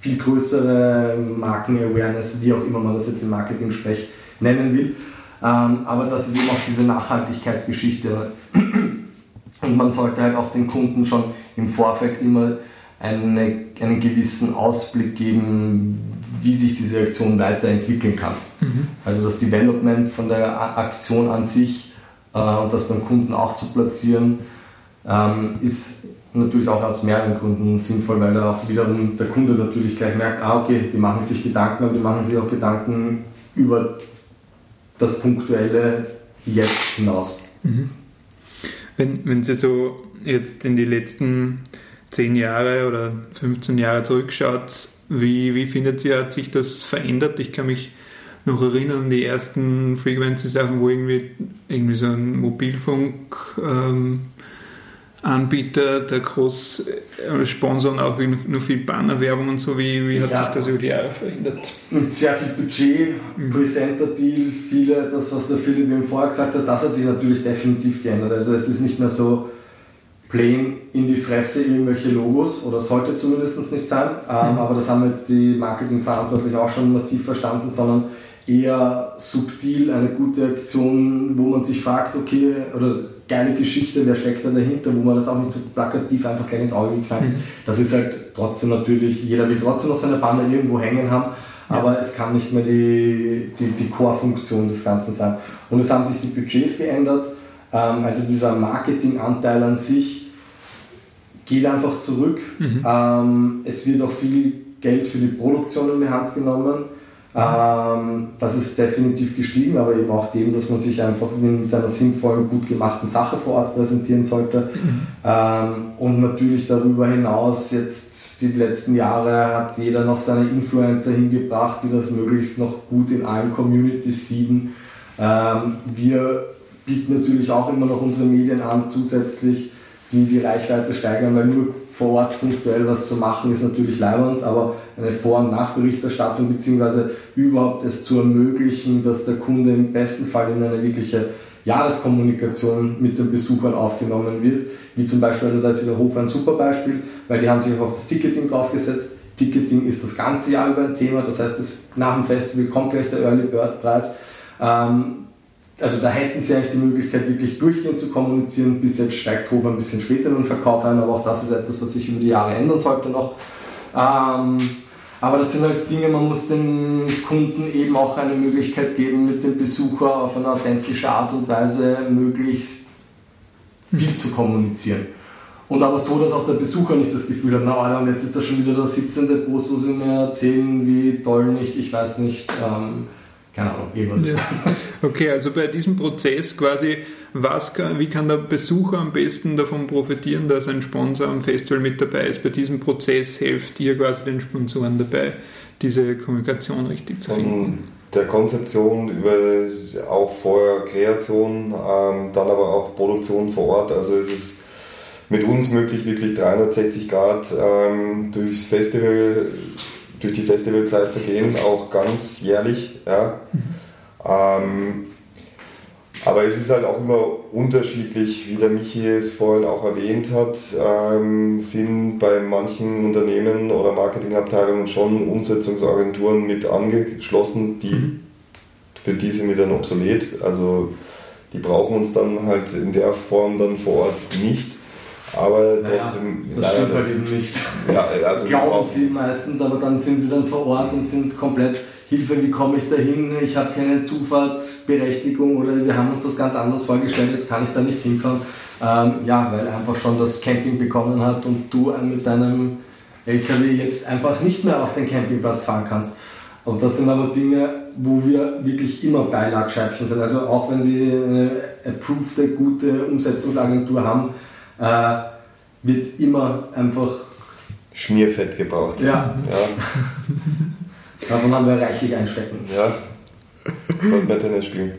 viel größere Marken-Awareness, wie auch immer man das jetzt im Marketing-Sprech nennen will. Ähm, aber das ist eben auch diese Nachhaltigkeitsgeschichte. Und man sollte halt auch den Kunden schon im Vorfeld immer eine, einen gewissen Ausblick geben, wie sich diese Aktion weiterentwickeln kann. Mhm. Also das Development von der Aktion an sich äh, und das beim Kunden auch zu platzieren, ähm, ist natürlich auch aus mehreren Gründen sinnvoll, weil da auch wiederum der Kunde natürlich gleich merkt, ah okay, die machen sich Gedanken, aber die machen sich auch Gedanken über das punktuelle Jetzt hinaus. Mhm. Wenn, wenn Sie so jetzt in die letzten 10 Jahre oder 15 Jahre zurückschaut, wie, wie findet ihr, hat sich das verändert? Ich kann mich noch erinnern an die ersten Frequency-Sachen, wo irgendwie, irgendwie so ein Mobilfunk ähm, Anbieter, der groß äh, sponsern auch nur viel Bannerwerbung und so. Wie, wie hat ja. sich das über die Jahre verändert? Mit sehr viel Budget, mhm. Presenter-Deal, viele, das was der Philipp eben vorher gesagt hat, das hat sich natürlich definitiv geändert. Also es ist nicht mehr so, plain in die Fresse irgendwelche Logos oder sollte zumindest nicht sein. Ähm, mhm. Aber das haben jetzt die Marketingverantwortlichen auch schon massiv verstanden, sondern eher subtil eine gute Aktion, wo man sich fragt, okay, oder geile Geschichte, wer steckt da dahinter, wo man das auch nicht so plakativ einfach gleich ins Auge knallt. Mhm. Das ist halt trotzdem natürlich, jeder will trotzdem noch seine Banner irgendwo hängen haben, ja. aber es kann nicht mehr die, die, die Core-Funktion des Ganzen sein. Und es haben sich die Budgets geändert, ähm, also dieser Marketinganteil an sich geht einfach zurück. Mhm. Ähm, es wird auch viel Geld für die Produktion in die Hand genommen. Ähm, das ist definitiv gestiegen, aber eben auch dem, dass man sich einfach mit einer sinnvollen, gut gemachten Sache vor Ort präsentieren sollte. Mhm. Und natürlich darüber hinaus, jetzt die letzten Jahre hat jeder noch seine Influencer hingebracht, die das möglichst noch gut in allen Communities sieden. Ähm, wir bieten natürlich auch immer noch unsere Medien an, zusätzlich die die Reichweite steigern, weil nur vor Ort punktuell was zu machen ist natürlich leibend, aber eine Vor- und Nachberichterstattung beziehungsweise überhaupt es zu ermöglichen, dass der Kunde im besten Fall in eine wirkliche Jahreskommunikation mit den Besuchern aufgenommen wird, wie zum Beispiel, also da ist wieder Hof ein super Beispiel, weil die haben sich auch auf das Ticketing draufgesetzt. Ticketing ist das ganze Jahr über ein Thema, das heißt, das, nach dem Festival kommt gleich der Early Bird Preis. Ähm, also da hätten sie eigentlich die Möglichkeit, wirklich durchgehend zu kommunizieren. Bis jetzt steigt Hofer ein bisschen später in den Verkauf ein, aber auch das ist etwas, was sich über die Jahre ändern sollte noch. Ähm, aber das sind halt Dinge, man muss den Kunden eben auch eine Möglichkeit geben, mit dem Besucher auf eine authentische Art und Weise möglichst viel zu kommunizieren. Und aber so, dass auch der Besucher nicht das Gefühl hat, na Alter, jetzt ist das schon wieder der 17. Post, wo sie mir erzählen, wie toll nicht, ich weiß nicht, ähm, keine Ahnung, irgendwann. Ja. Okay, also bei diesem Prozess quasi, was kann, wie kann der Besucher am besten davon profitieren, dass ein Sponsor am Festival mit dabei ist? Bei diesem Prozess helft ihr quasi den Sponsoren dabei, diese Kommunikation richtig zu finden. Von der Konzeption über auch vorher Kreation, ähm, dann aber auch Produktion vor Ort. Also es ist mit uns möglich, wirklich 360 Grad ähm, durchs Festival durch die Festivalzeit zu gehen, auch ganz jährlich. Ja. Mhm. Ähm, aber es ist halt auch immer unterschiedlich, wie der Michi es vorhin auch erwähnt hat, ähm, sind bei manchen Unternehmen oder Marketingabteilungen schon Umsetzungsagenturen mit angeschlossen, die mhm. für diese mit dann obsolet. Also die brauchen uns dann halt in der Form dann vor Ort nicht. Aber naja, trotzdem. Das stimmt halt eben nicht. Ja, also Glauben sie meistens, aber dann sind sie dann vor Ort und sind komplett Hilfe, wie komme ich da hin? Ich habe keine Zufahrtsberechtigung oder wir haben uns das ganz anders vorgestellt, jetzt kann ich da nicht hinkommen. Ähm, ja, weil einfach schon das Camping begonnen hat und du mit deinem LKW jetzt einfach nicht mehr auf den Campingplatz fahren kannst. Und das sind aber Dinge, wo wir wirklich immer Beilagscheibchen sind. Also auch wenn die eine approved, gute Umsetzungsagentur haben, äh, wird immer einfach Schmierfett gebraucht. Ja. ja. Davon haben wir reichlich einstecken. Ja. Sollten wir Tennis spielen.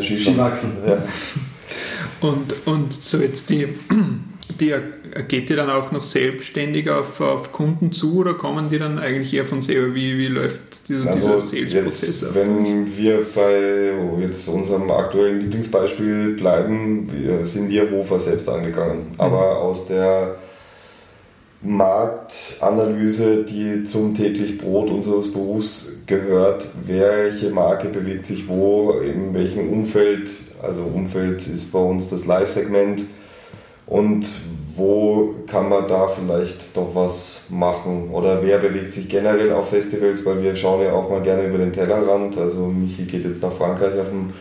Skiwachsen. Ja. Und, und so jetzt die, die geht ihr dann auch noch selbstständig auf, auf Kunden zu oder kommen die dann eigentlich eher von selber? Wie, wie läuft dieser, Also dieser Sales-Prozess wenn wir bei jetzt unserem aktuellen Lieblingsbeispiel bleiben, wir- sind wir Hofer selbst angegangen. Aber aus der Marktanalyse, die zum täglich Brot unseres Berufs gehört, welche Marke bewegt sich wo, in welchem Umfeld, also Umfeld ist bei uns das Live-Segment und wo kann man da vielleicht doch was machen? Oder wer bewegt sich generell auf Festivals, weil wir schauen ja auch mal gerne über den Tellerrand, also Michi geht jetzt nach Frankreich auf ein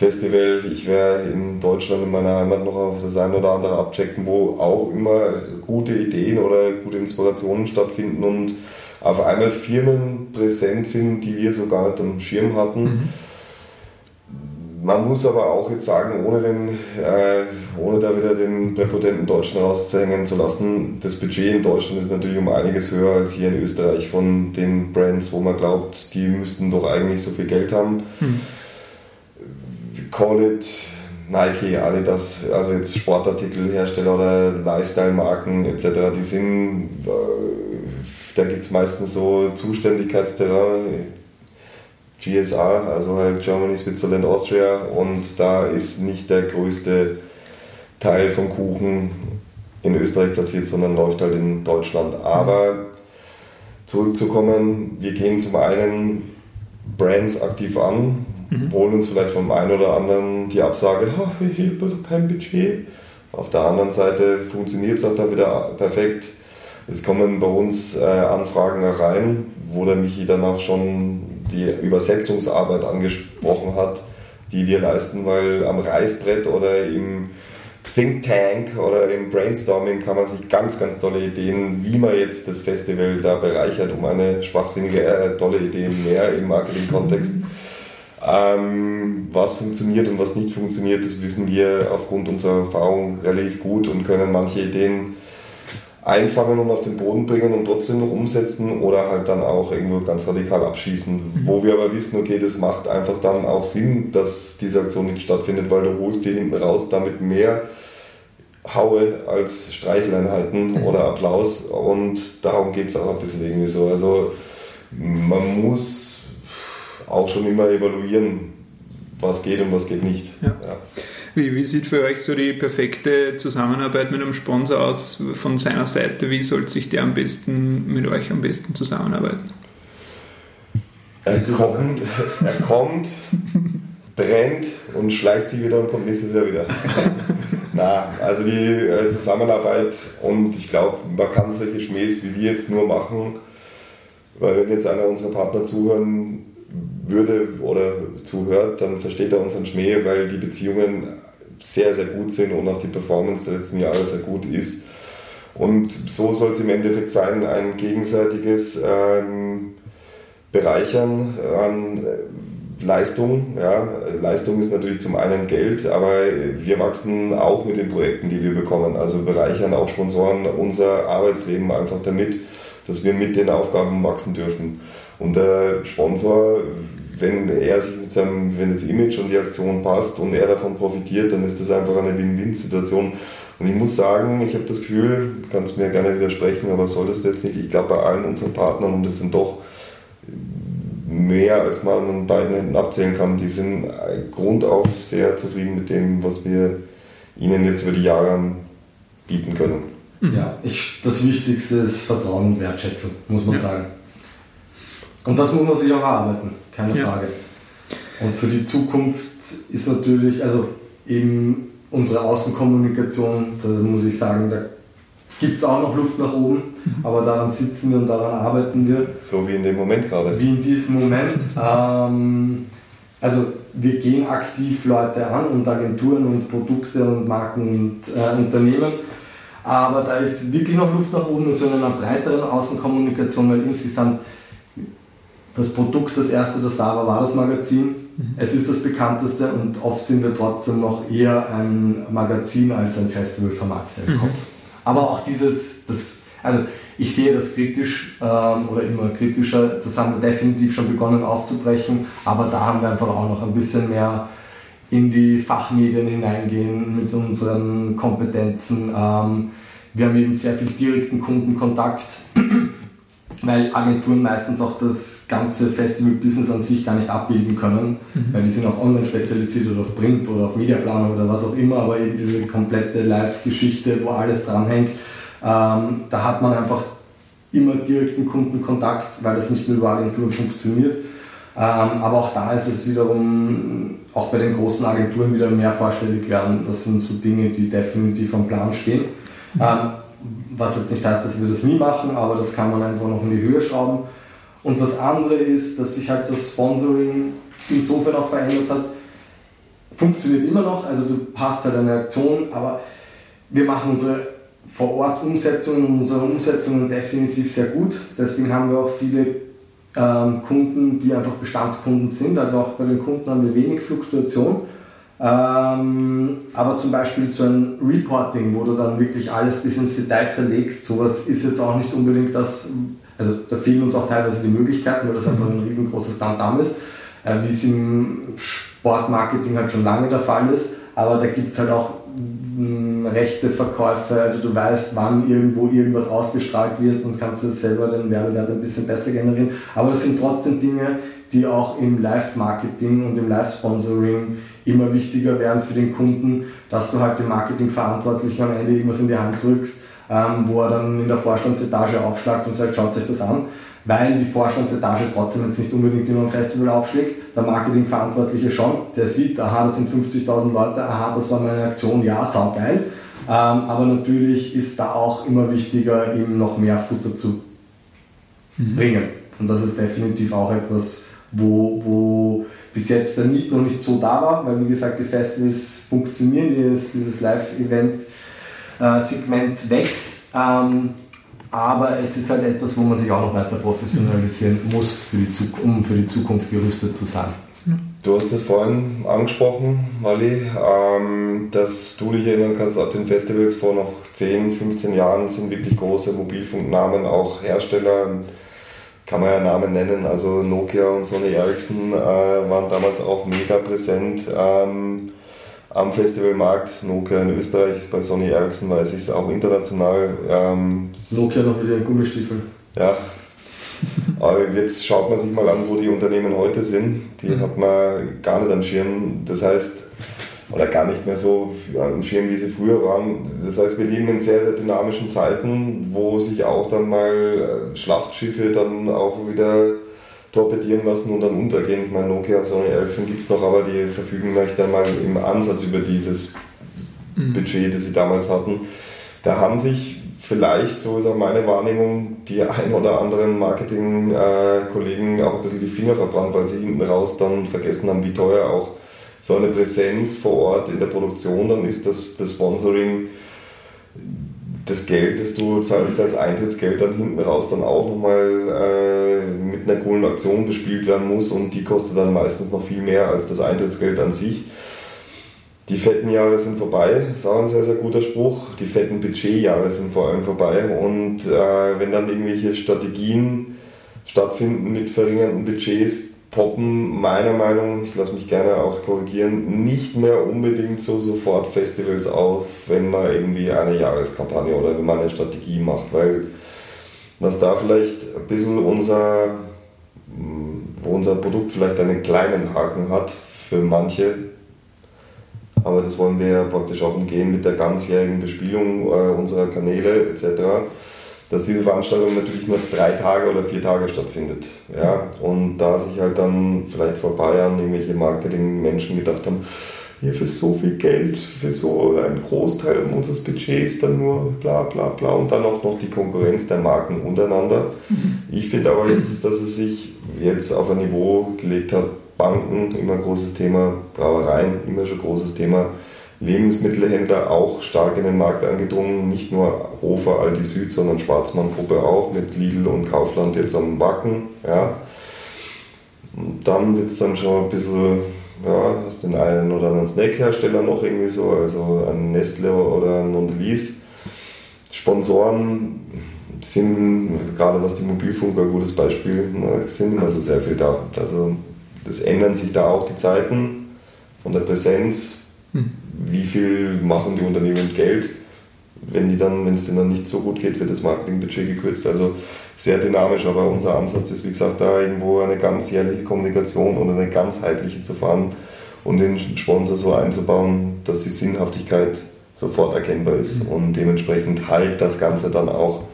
Festival. Ich werde in Deutschland in meiner Heimat noch auf das eine oder andere abchecken, wo auch immer gute Ideen oder gute Inspirationen stattfinden. Und auf einmal Firmen präsent sind, die wir so gar nicht am Schirm hatten. Man muss aber auch jetzt sagen, ohne, den, äh, ohne da wieder den präpotenten Deutschen rauszuhängen zu lassen, das Budget in Deutschland ist natürlich um einiges höher als hier in Österreich von den Brands, wo man glaubt, die müssten doch eigentlich so viel Geld haben. Call it Nike, Adidas, also jetzt Sportartikelhersteller oder Lifestyle-Marken etc., die sind, äh, da gibt es meistens so Zuständigkeitsterrain, GSA, also halt Germany, Switzerland, Austria und da ist nicht der größte Teil vom Kuchen in Österreich platziert, sondern läuft halt in Deutschland. Aber zurückzukommen, wir gehen zum einen Brands aktiv an, holen uns vielleicht vom einen oder anderen die Absage, "Ha, ich habe so kein Budget. Auf der anderen Seite funktioniert es auch dann wieder perfekt. Es kommen bei uns äh, Anfragen rein, wo der Michi dann auch schon die Übersetzungsarbeit angesprochen hat, die wir leisten, weil am Reißbrett oder im Think Tank oder im Brainstorming kann man sich ganz, ganz tolle Ideen, wie man jetzt das Festival da bereichert, um eine schwachsinnige, äh, tolle Idee mehr im Marketing-Kontext. Ähm, was funktioniert und was nicht funktioniert, das wissen wir aufgrund unserer Erfahrung relativ gut und können manche Ideen einfangen und auf den Boden bringen und trotzdem noch umsetzen oder halt dann auch irgendwo ganz radikal abschießen. Wo wir aber wissen, okay, das macht einfach dann auch Sinn, dass diese Aktion nicht stattfindet, weil du holst dir hinten raus damit mehr Haue als Streicheleinheiten oder Applaus und darum geht es auch ein bisschen irgendwie so. Also man muss auch schon immer evaluieren, was geht und was geht nicht. Ja. Wie, wie sieht für euch so die perfekte Zusammenarbeit mit einem Sponsor aus von seiner Seite? Wie sollte sich der am besten mit euch am besten zusammenarbeiten? Er kommt, er kommt, brennt und schleicht sich wieder und kommt nächstes Jahr wieder. Na, also die äh, Zusammenarbeit und ich glaube, man kann solche Schmähs wie wir jetzt nur machen, weil wenn jetzt einer unserer Partner zuhören würde oder zuhört, dann versteht er unseren Schmäh, weil die Beziehungen sehr, sehr gut sind und auch die Performance der letzten Jahre sehr gut ist. Und so soll es im Endeffekt sein, ein gegenseitiges ähm, Bereichern an äh, Leistung. Ja. Leistung ist natürlich zum einen Geld, aber wir wachsen auch mit den Projekten, die wir bekommen. Also bereichern auch Sponsoren unser Arbeitsleben einfach damit, dass wir mit den Aufgaben wachsen dürfen. Und der Sponsor, wenn er sich mit seinem, wenn das Image und die Aktion passt und er davon profitiert, dann ist das einfach eine Win-Win-Situation. Und ich muss sagen, ich habe das Gefühl, du kannst mir gerne widersprechen, aber solltest du jetzt nicht, ich glaube bei allen unseren Partnern, und das sind doch mehr als man an beiden Händen abzählen kann, die sind grundauf sehr zufrieden mit dem, was wir ihnen jetzt über die Jahre bieten können. Ja, ich, das Wichtigste ist Vertrauen und Wertschätzung, muss man Ja. sagen. Und das muss man sich auch erarbeiten, keine Ja. Frage. Und für die Zukunft ist natürlich, also eben unsere Außenkommunikation, da muss ich sagen, da gibt es auch noch Luft nach oben, aber daran sitzen wir und daran arbeiten wir. So wie in dem Moment gerade. Wie in diesem Moment. Ähm, also wir gehen aktiv Leute an und Agenturen und Produkte und Marken und äh, Unternehmen. Aber da ist wirklich noch Luft nach oben in so einer breiteren Außenkommunikation, weil insgesamt das Produkt, das erste, das da war, war das Magazin. Es ist das bekannteste und oft sind wir trotzdem noch eher ein Magazin als ein Festivalvermarkter im Kopf. Aber auch dieses, das, also ich sehe das kritisch ähm, oder immer kritischer. Das haben wir definitiv schon begonnen aufzubrechen, aber da haben wir einfach auch noch ein bisschen mehr in die Fachmedien hineingehen mit unseren Kompetenzen. Ähm, wir haben eben sehr viel direkten Kundenkontakt, weil Agenturen meistens auch das ganze Festival-Business an sich gar nicht abbilden können, mhm. weil die sind auf Online spezialisiert oder auf Print oder auf Mediaplanung oder was auch immer, aber eben diese komplette Live-Geschichte, wo alles dranhängt, ähm, da hat man einfach immer direkten Kundenkontakt, weil das nicht nur über Agenturen funktioniert. Ähm, aber auch da ist es wiederum, auch bei den großen Agenturen wieder mehr vorstellig werden. Das sind so Dinge, die definitiv am Plan stehen. Mhm. Ähm, was jetzt nicht heißt, dass wir das nie machen, aber das kann man einfach noch in die Höhe schrauben. Und das andere ist, dass sich halt das Sponsoring insofern auch verändert hat. Funktioniert immer noch, also du hast halt eine Aktion, aber wir machen unsere vor Ort Umsetzungen und unsere Umsetzungen definitiv sehr gut. Deswegen haben wir auch viele ähm, Kunden, die einfach Bestandskunden sind. Also auch bei den Kunden haben wir wenig Fluktuation. Ähm, aber zum Beispiel so ein Reporting, wo du dann wirklich alles bis ins Detail zerlegst, sowas ist jetzt auch nicht unbedingt das, also da fehlen uns auch teilweise die Möglichkeiten, weil das einfach ein riesengroßes Standard ist, äh, wie es im Sportmarketing halt schon lange der Fall ist. Aber da gibt es halt auch rechte Verkäufe, also du weißt, wann irgendwo irgendwas ausgestrahlt wird und kannst du selber den Werbewert ein bisschen besser generieren. Aber das sind trotzdem Dinge, die auch im Live-Marketing und im Live-Sponsoring immer wichtiger werden für den Kunden, dass du halt dem Marketingverantwortlichen am Ende irgendwas in die Hand drückst, ähm, wo er dann in der Vorstandsetage aufschlagt und sagt, schaut euch das an weil die Vorstandsetage trotzdem jetzt nicht unbedingt immer ein Festival aufschlägt. Der Marketingverantwortliche schon, der sieht, aha, das sind 50.000 Leute, aha, das war meine Aktion, ja, saugeil. Ähm, aber natürlich ist da auch immer wichtiger, ihm noch mehr Futter zu mhm. bringen. Und das ist definitiv auch etwas, wo, wo bis jetzt der Need noch nicht so da war, weil wie gesagt, die Festivals funktionieren, dieses, dieses Live-Event-Segment äh, wächst. Ähm, aber es ist halt etwas, wo man sich auch noch weiter professionalisieren muss, für die um für die Zukunft gerüstet zu sein. Du hast es vorhin angesprochen, Mali, ähm, dass du dich erinnern kannst, auf den Festivals vor noch 10, 15 Jahren sind wirklich große Mobilfunknamen, auch Hersteller, kann man ja Namen nennen, also Nokia und Sony Ericsson äh, waren damals auch mega präsent. Ähm, am Festivalmarkt. Nokia in Österreich, bei Sony Ericsson weiß ich es auch international. Ähm, Nokia noch mit ihren Gummistiefeln. Ja. Aber jetzt schaut man sich mal an, wo die Unternehmen heute sind. Die mhm. hat man gar nicht am Schirm. Das heißt, oder gar nicht mehr so am Schirm, wie sie früher waren. Das heißt, wir leben in sehr, sehr dynamischen Zeiten, wo sich auch dann mal äh, Schlachtschiffe dann auch wieder torpedieren lassen und dann untergehen. Ich meine, Nokia, Sony Ericsson gibt es noch, aber die verfügen vielleicht dann mal im Ansatz über dieses mhm. Budget, das sie damals hatten. Da haben sich vielleicht, so ist auch meine Wahrnehmung, die ein oder anderen Marketing-Kollegen äh, auch ein bisschen die Finger verbrannt, weil sie hinten raus dann vergessen haben, wie teuer auch so eine Präsenz vor Ort in der Produktion dann ist, dass das Sponsoring das Geld, das du zahlst als Eintrittsgeld dann hinten raus dann auch nochmal äh, mit einer coolen Aktion bespielt werden muss und die kostet dann meistens noch viel mehr als das Eintrittsgeld an sich. Die fetten Jahre sind vorbei, ist auch ein sehr, sehr guter Spruch. Die fetten Budgetjahre sind vor allem vorbei und äh, wenn dann irgendwelche Strategien stattfinden mit verringernden Budgets, poppen meiner Meinung, ich lasse mich gerne auch korrigieren, nicht mehr unbedingt so sofort Festivals auf, wenn man irgendwie eine Jahreskampagne oder wenn man eine Strategie macht, weil was da vielleicht ein bisschen unser, wo unser Produkt vielleicht einen kleinen Haken hat für manche, aber das wollen wir ja praktisch auch umgehen mit der ganzjährigen Bespielung äh, unserer Kanäle etc dass diese Veranstaltung natürlich nur drei Tage oder vier Tage stattfindet. Ja? Und da sich halt dann vielleicht vor ein paar Jahren irgendwelche Marketingmenschen gedacht haben, hier für so viel Geld, für so einen Großteil unseres Budgets dann nur bla bla bla und dann auch noch die Konkurrenz der Marken untereinander. Mhm. Ich finde aber jetzt, dass es sich jetzt auf ein Niveau gelegt hat, Banken, immer ein großes Thema, Brauereien, immer schon ein großes Thema, Lebensmittelhändler auch stark in den Markt eingedrungen, nicht nur Hofer, Aldi Süd, sondern Schwarzmann-Gruppe auch mit Lidl und Kaufland jetzt am Backen. Ja. Dann wird es dann schon ein bisschen, ja, hast den einen oder anderen Snackhersteller noch irgendwie so, also ein Nestle oder ein Mondelez. Sponsoren, sind, gerade was die Mobilfunker, ein gutes Beispiel, sind immer so sehr viel da. Also das ändern sich da auch die Zeiten von der Präsenz. Hm. Wie viel machen die Unternehmen Geld? Wenn es denen dann nicht so gut geht, wird das Marketingbudget gekürzt. Also sehr dynamisch, aber unser Ansatz ist, wie gesagt, da irgendwo eine ganz jährliche Kommunikation und eine ganzheitliche zu fahren und den Sponsor so einzubauen, dass die Sinnhaftigkeit sofort erkennbar ist und dementsprechend halt das Ganze dann auch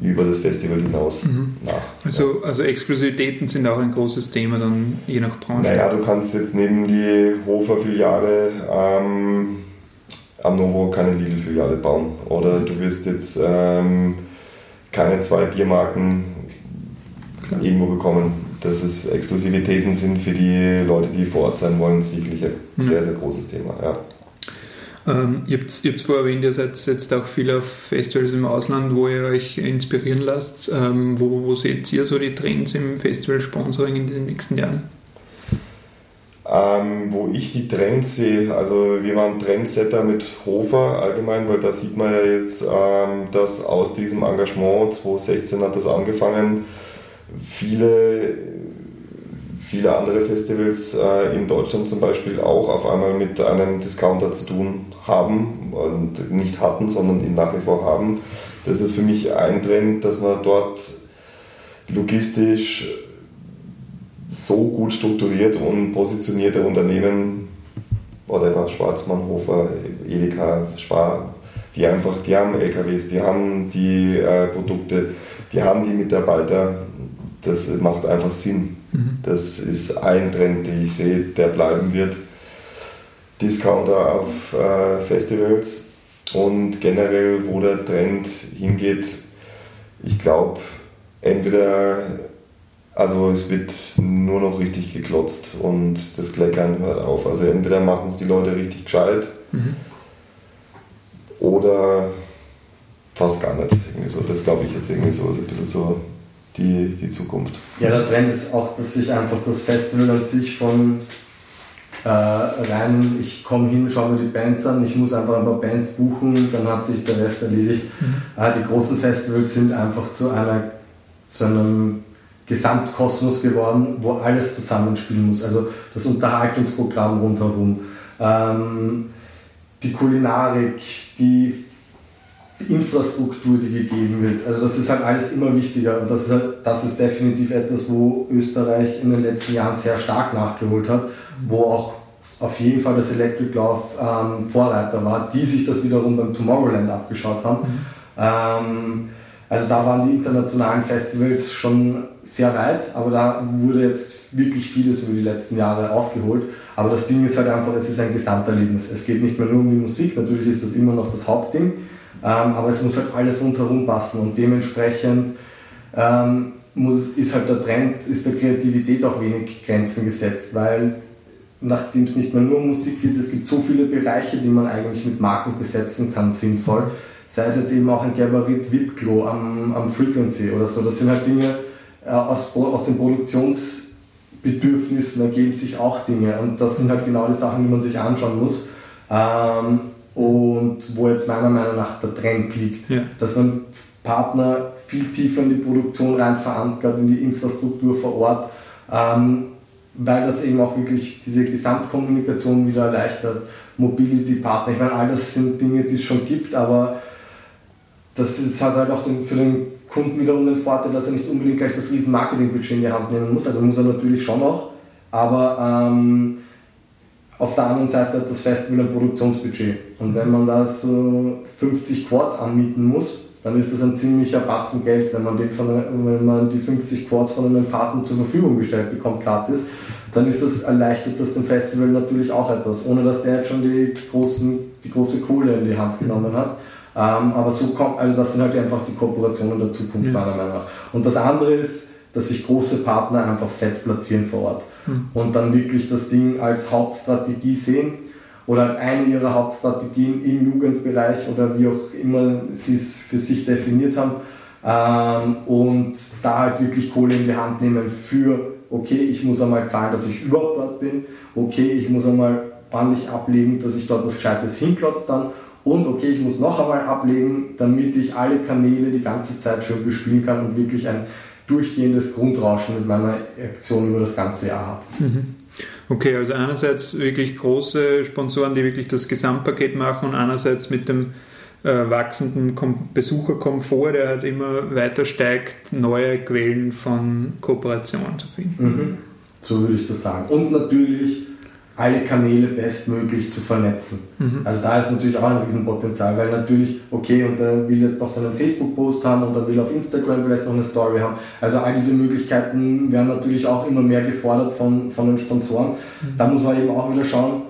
über das Festival hinaus mhm. nach. Also, also Exklusivitäten sind auch ein großes Thema dann je nach Branche. Naja, du kannst jetzt neben die Hofer-Filiale ähm, am Novo keine Lidl-Filiale bauen oder du wirst jetzt ähm, keine zwei Biermarken Klar. irgendwo bekommen. Dass es Exklusivitäten sind für die Leute, die vor Ort sein wollen, sicherlich ein mhm. sehr, sehr großes Thema. Ja. Ähm, ihr habt es vorher erwähnt, ihr seid jetzt auch viel auf Festivals im Ausland, wo ihr euch inspirieren lasst. Ähm, wo, wo seht ihr so die Trends im Festival-Sponsoring in den nächsten Jahren? Ähm, wo ich die Trends sehe, also wir waren Trendsetter mit Hofer allgemein, weil da sieht man ja jetzt, ähm, dass aus diesem Engagement 2016 hat das angefangen, viele viele andere Festivals äh, in Deutschland zum Beispiel auch auf einmal mit einem Discounter zu tun haben und nicht hatten, sondern ihn nach wie vor haben. Das ist für mich ein Trend, dass man dort logistisch so gut strukturiert und positionierte Unternehmen, oder Schwarzmann, Hofer, Edeka, Spar, die einfach, die haben LKWs, die haben die äh, Produkte, die haben die Mitarbeiter, das macht einfach Sinn. Mhm. Das ist ein Trend, den ich sehe, der bleiben wird. Discounter auf äh, Festivals und generell, wo der Trend hingeht, ich glaube, entweder, also es wird nur noch richtig geklotzt und das Kleckern hört auf. Also entweder machen es die Leute richtig gescheit mhm. oder fast gar nicht. Irgendwie so. Das glaube ich jetzt irgendwie so, also ein bisschen so die, die Zukunft. Ja, der Trend ist auch, dass sich einfach das Festival an sich von äh, rein, ich komme hin, schaue mir die Bands an, ich muss einfach ein paar Bands buchen, dann hat sich der Rest erledigt. Mhm. Äh, die großen Festivals sind einfach zu einer zu einem Gesamtkosmos geworden, wo alles zusammenspielen muss. Also das Unterhaltungsprogramm rundherum, ähm, die Kulinarik, die Infrastruktur, die gegeben wird. Also das ist halt alles immer wichtiger und das ist, halt, das ist definitiv etwas, wo Österreich in den letzten Jahren sehr stark nachgeholt hat, wo auch auf jeden Fall das Electric Love ähm, Vorreiter war, die sich das wiederum beim Tomorrowland abgeschaut haben. Mhm. Ähm, also da waren die internationalen Festivals schon sehr weit, aber da wurde jetzt wirklich vieles über die letzten Jahre aufgeholt. Aber das Ding ist halt einfach, es ist ein Gesamterlebnis. Es geht nicht mehr nur um die Musik, natürlich ist das immer noch das Hauptding, ähm, aber es muss halt alles rundherum passen und dementsprechend ähm, muss, ist halt der Trend, ist der Kreativität auch wenig Grenzen gesetzt, weil nachdem es nicht mehr nur Musik geht, es gibt so viele Bereiche, die man eigentlich mit Marken besetzen kann, sinnvoll. Sei es jetzt eben auch ein Gabarit VIP-Klo am, am Frequency oder so. Das sind halt Dinge, äh, aus, aus den Produktionsbedürfnissen ergeben sich auch Dinge und das sind halt genau die Sachen, die man sich anschauen muss. Ähm, und wo jetzt meiner Meinung nach der Trend liegt, ja. dass man Partner viel tiefer in die Produktion rein verankert, in die Infrastruktur vor Ort, ähm, weil das eben auch wirklich diese Gesamtkommunikation wieder erleichtert. Mobility-Partner, ich meine, all das sind Dinge, die es schon gibt, aber das ist, hat halt auch den, für den Kunden wiederum den Vorteil, dass er nicht unbedingt gleich das riesen Marketingbudget in die Hand nehmen muss, also muss er natürlich schon auch, aber ähm, auf der anderen Seite hat das Festival ein Produktionsbudget. Und wenn man da so 50 Quads anmieten muss, dann ist das ein ziemlicher Batzen Geld, wenn man, den von, wenn man die 50 Quads von einem Partner zur Verfügung gestellt bekommt, gratis. Dann ist das, erleichtert das dem Festival natürlich auch etwas, ohne dass der jetzt schon die, großen, die große Kohle in die Hand genommen hat. Ähm, aber so kommt, also das sind halt einfach die Kooperationen der Zukunft, meiner Meinung nach. Und das andere ist, dass sich große Partner einfach fett platzieren vor Ort mhm. und dann wirklich das Ding als Hauptstrategie sehen oder als eine ihrer Hauptstrategien im Jugendbereich oder wie auch immer sie es für sich definiert haben ähm, und da halt wirklich Kohle in die Hand nehmen für, okay, ich muss einmal zahlen, dass ich überhaupt dort bin, okay, ich muss einmal ordentlich ablegen, dass ich dort was Gescheites hinklotze dann und okay, ich muss noch einmal ablegen, damit ich alle Kanäle die ganze Zeit schön bespielen kann und wirklich ein durchgehendes Grundrauschen mit meiner Aktion über das ganze Jahr habe. Mhm. Okay, also einerseits wirklich große Sponsoren, die wirklich das Gesamtpaket machen und andererseits mit dem äh, wachsenden Kom Besucherkomfort, der halt immer weiter steigt, neue Quellen von Kooperationen zu finden. Mhm. So würde ich das sagen. Und natürlich alle Kanäle bestmöglich zu vernetzen. Mhm. Also da ist natürlich auch ein Riesenpotenzial, weil natürlich, okay, und er will jetzt noch seinen Facebook-Post haben und er will auf Instagram vielleicht noch eine Story haben. Also all diese Möglichkeiten werden natürlich auch immer mehr gefordert von, von den Sponsoren. Mhm. Da muss man eben auch wieder schauen,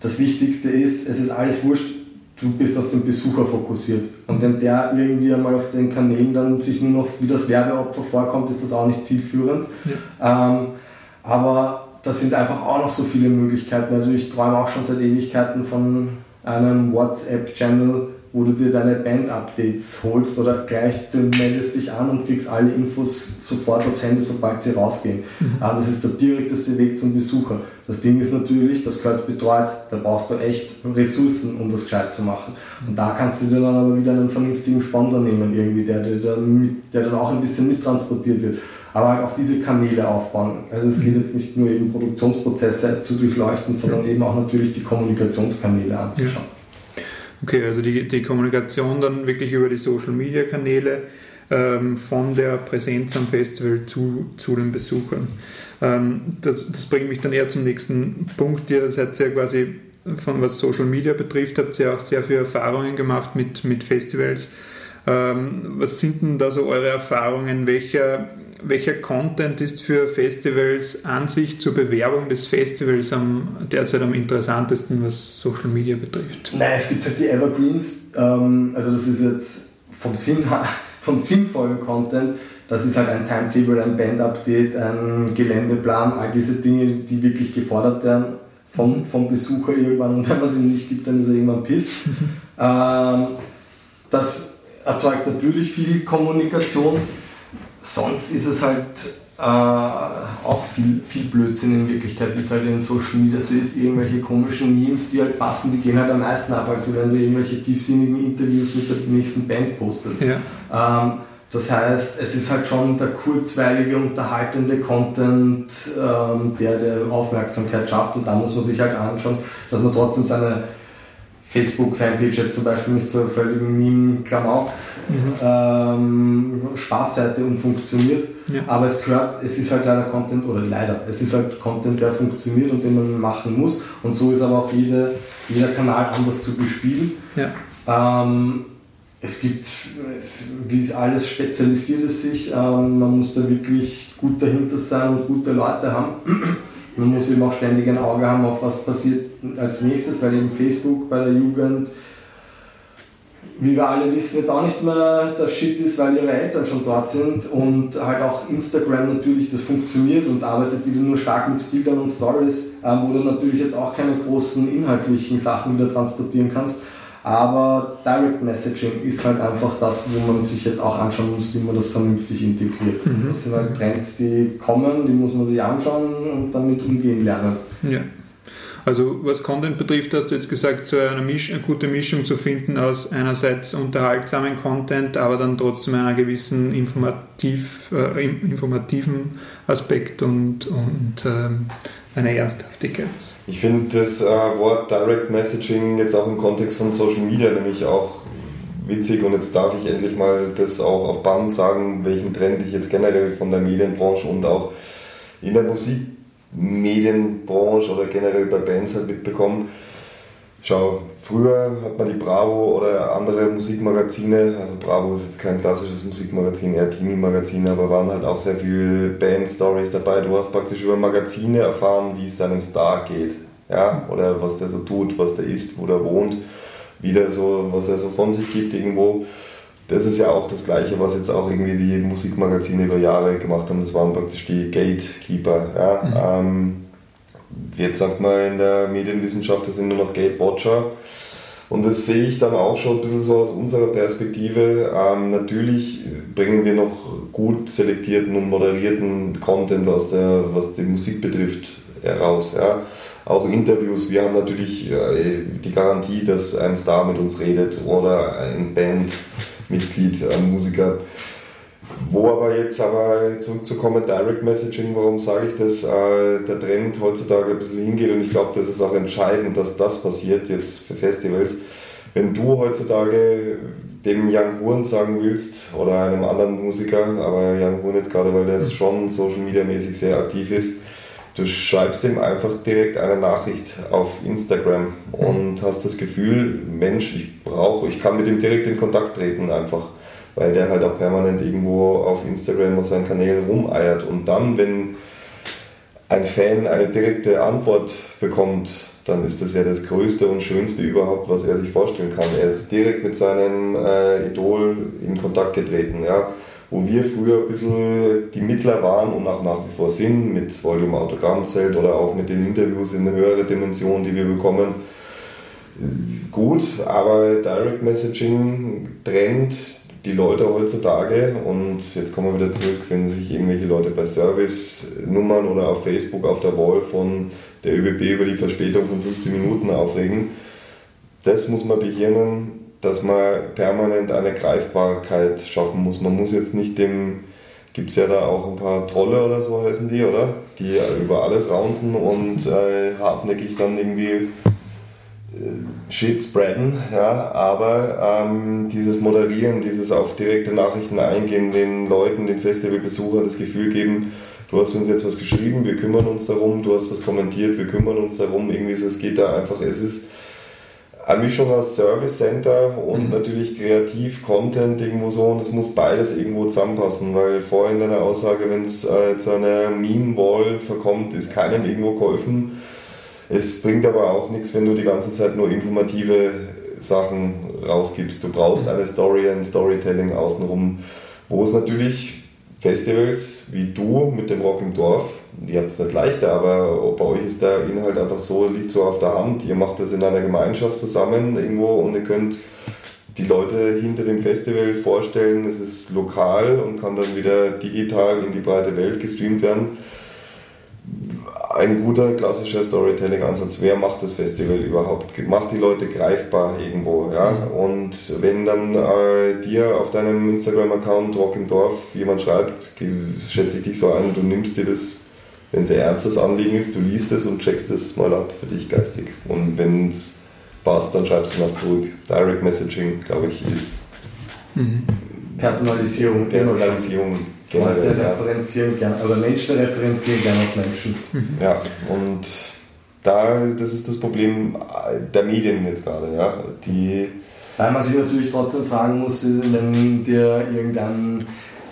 das Wichtigste ist, es ist alles wurscht, du bist auf den Besucher fokussiert. Und wenn der irgendwie einmal auf den Kanälen dann sich nur noch wie das Werbeopfer vorkommt, ist das auch nicht zielführend. Ja. Ähm, aber das sind einfach auch noch so viele Möglichkeiten. Also ich träume auch schon seit Ewigkeiten von einem WhatsApp-Channel, wo du dir deine Band-Updates holst oder gleich du meldest dich an und kriegst alle Infos sofort aufs Handy, sobald sie rausgehen. Mhm. Aber das ist der direkteste Weg zum Besucher. Das Ding ist natürlich, das gehört betreut, da brauchst du echt Ressourcen, um das gescheit zu machen. Und da kannst du dir dann aber wieder einen vernünftigen Sponsor nehmen, irgendwie, der, der, dann, der dann auch ein bisschen mittransportiert wird aber halt auch diese Kanäle aufbauen. Also es geht jetzt nicht nur eben Produktionsprozesse zu durchleuchten, sondern eben auch natürlich die Kommunikationskanäle anzuschauen. Okay, also die, die Kommunikation dann wirklich über die Social Media Kanäle ähm, von der Präsenz am Festival zu, zu den Besuchern. Ähm, das, das bringt mich dann eher zum nächsten Punkt. Ihr seid ja quasi von was Social Media betrifft, habt ihr auch sehr viele Erfahrungen gemacht mit, mit Festivals. Ähm, was sind denn da so eure Erfahrungen? Welcher, welcher Content ist für Festivals an sich zur Bewerbung des Festivals am, derzeit am interessantesten, was Social Media betrifft? Nein, es gibt halt die Evergreens, ähm, also das ist jetzt vom, Sinn, vom sinnvollen Content, das ist halt ein Timetable, ein Band-Update, ein Geländeplan, all diese Dinge, die wirklich gefordert werden vom, vom Besucher irgendwann und wenn man sie nicht gibt, dann ist er irgendwann piss. ähm, das erzeugt natürlich viel Kommunikation. Sonst ist es halt äh, auch viel, viel Blödsinn in Wirklichkeit, wie es halt in Social Media so ist. Irgendwelche komischen Memes, die halt passen, die gehen halt am meisten ab, als wenn du irgendwelche tiefsinnigen Interviews mit der nächsten Band postest. Ja. Ähm, das heißt, es ist halt schon der kurzweilige, unterhaltende Content, ähm, der der Aufmerksamkeit schafft und da muss man sich halt anschauen, dass man trotzdem seine Facebook-Fanpage jetzt zum Beispiel nicht zur völligen Meme-Klamauk mhm. ähm, Spaßseite und funktioniert. Ja. Aber es gehört, es ist halt leider Content, oder leider, es ist halt Content, der funktioniert und den man machen muss. Und so ist aber auch jede, jeder Kanal anders zu bespielen. Ja. Ähm, es gibt, wie alles spezialisiert es sich, ähm, man muss da wirklich gut dahinter sein und gute Leute haben. Man muss eben auch ständig ein Auge haben, auf was passiert als nächstes, weil eben Facebook bei der Jugend, wie wir alle wissen, jetzt auch nicht mehr das Shit ist, weil ihre Eltern schon dort sind und halt auch Instagram natürlich, das funktioniert und arbeitet wieder nur stark mit Bildern und Stories, ähm, wo du natürlich jetzt auch keine großen inhaltlichen Sachen wieder transportieren kannst aber Direct Messaging ist halt einfach das, wo man sich jetzt auch anschauen muss, wie man das vernünftig integriert. Mhm. Das sind halt Trends, die kommen, die muss man sich anschauen und damit umgehen lernen. Ja. Also was Content betrifft, hast du jetzt gesagt, so eine, Misch eine gute Mischung zu finden aus einerseits unterhaltsamen Content, aber dann trotzdem einer gewissen informativ, äh, informativen Aspekt und, und ähm, eine Ernsthaftigkeit. Ich finde das äh, Wort Direct Messaging jetzt auch im Kontext von Social Media nämlich auch witzig und jetzt darf ich endlich mal das auch auf Band sagen, welchen Trend ich jetzt generell von der Medienbranche und auch in der Musikmedienbranche oder generell bei Bands halt mitbekomme Schau, früher hat man die Bravo oder andere Musikmagazine, also Bravo ist jetzt kein klassisches Musikmagazin, eher Teenie-Magazin, aber waren halt auch sehr viele Band-Stories dabei. Du hast praktisch über Magazine erfahren, wie es deinem Star geht, ja, oder was der so tut, was der isst, wo der wohnt, wie der so, was er so von sich gibt irgendwo. Das ist ja auch das Gleiche, was jetzt auch irgendwie die Musikmagazine über Jahre gemacht haben. Das waren praktisch die Gatekeeper. Ja. Mhm. Ähm, jetzt sagt man in der Medienwissenschaft, das sind nur noch Gatewatcher. Und das sehe ich dann auch schon ein bisschen so aus unserer Perspektive. Ähm, natürlich bringen wir noch gut selektierten und moderierten Content, was, der, was die Musik betrifft, heraus. Ja. auch Interviews. Wir haben natürlich äh, die Garantie, dass ein Star mit uns redet oder ein Bandmitglied, ein Musiker. Wo aber jetzt aber zurückzukommen, Direct Messaging, warum sage ich das? Äh, der Trend heutzutage ein bisschen hingeht und ich glaube, das ist auch entscheidend, dass das passiert jetzt für Festivals. Wenn du heutzutage dem Young Huren sagen willst oder einem anderen Musiker, aber Young Huren jetzt gerade, weil der schon Social Media mäßig sehr aktiv ist, du schreibst ihm einfach direkt eine Nachricht auf Instagram und hast das Gefühl, Mensch, ich brauche, ich kann mit ihm direkt in Kontakt treten einfach weil der halt auch permanent irgendwo auf Instagram und seinen Kanälen rumeiert. Und dann, wenn ein Fan eine direkte Antwort bekommt, dann ist das ja das Größte und Schönste überhaupt, was er sich vorstellen kann. Er ist direkt mit seinem äh, Idol in Kontakt getreten. Ja? Wo wir früher ein bisschen die Mittler waren und auch nach wie vor sind, mit Volume Autogrammzelt oder auch mit den Interviews in eine höhere Dimension, die wir bekommen. Gut, aber Direct Messaging trennt die Leute heutzutage, und jetzt kommen wir wieder zurück, wenn sich irgendwelche Leute bei Service-Nummern oder auf Facebook auf der Wall von der ÖBB über die Verspätung von 15 Minuten aufregen, das muss man behirnen, dass man permanent eine Greifbarkeit schaffen muss. Man muss jetzt nicht dem, gibt es ja da auch ein paar Trolle oder so heißen die, oder? Die über alles raunzen und äh, hartnäckig dann irgendwie Shit spreaden, ja, aber ähm, dieses Moderieren, dieses auf direkte Nachrichten eingehen, den Leuten, den Festivalbesuchern das Gefühl geben, du hast uns jetzt was geschrieben, wir kümmern uns darum, du hast was kommentiert, wir kümmern uns darum, irgendwie so, es geht da einfach, es ist eine Mischung aus Service Center und mhm. natürlich kreativ Content irgendwo so und es muss beides irgendwo zusammenpassen, weil vorhin deine Aussage, wenn es äh, zu einer Meme-Wall verkommt, ist keinem irgendwo geholfen es bringt aber auch nichts, wenn du die ganze Zeit nur informative Sachen rausgibst. Du brauchst eine Story, ein Storytelling außenrum, wo es natürlich Festivals wie du mit dem Rock im Dorf, ihr habt es nicht leichter, aber bei euch ist der Inhalt einfach so, liegt so auf der Hand. Ihr macht das in einer Gemeinschaft zusammen irgendwo und ihr könnt die Leute hinter dem Festival vorstellen, es ist lokal und kann dann wieder digital in die breite Welt gestreamt werden ein guter klassischer Storytelling-Ansatz. Wer macht das Festival überhaupt? Macht die Leute greifbar irgendwo. Ja? Mhm. Und wenn dann äh, dir auf deinem Instagram-Account Rockendorf jemand schreibt, schätze ich dich so ein, du nimmst dir das, wenn es ein ernstes Anliegen ist, du liest es und checkst es mal ab für dich geistig. Und wenn es passt, dann schreibst du noch zurück. Direct Messaging, glaube ich, ist mhm. Personalisierung. Personalisierung Generell, Leute referenzieren gerne, oder Menschen referenzieren gerne auf Menschen. Mhm. Ja, und da, das ist das Problem der Medien jetzt gerade, ja, die... Weil man sich natürlich trotzdem fragen muss, wenn dir irgendein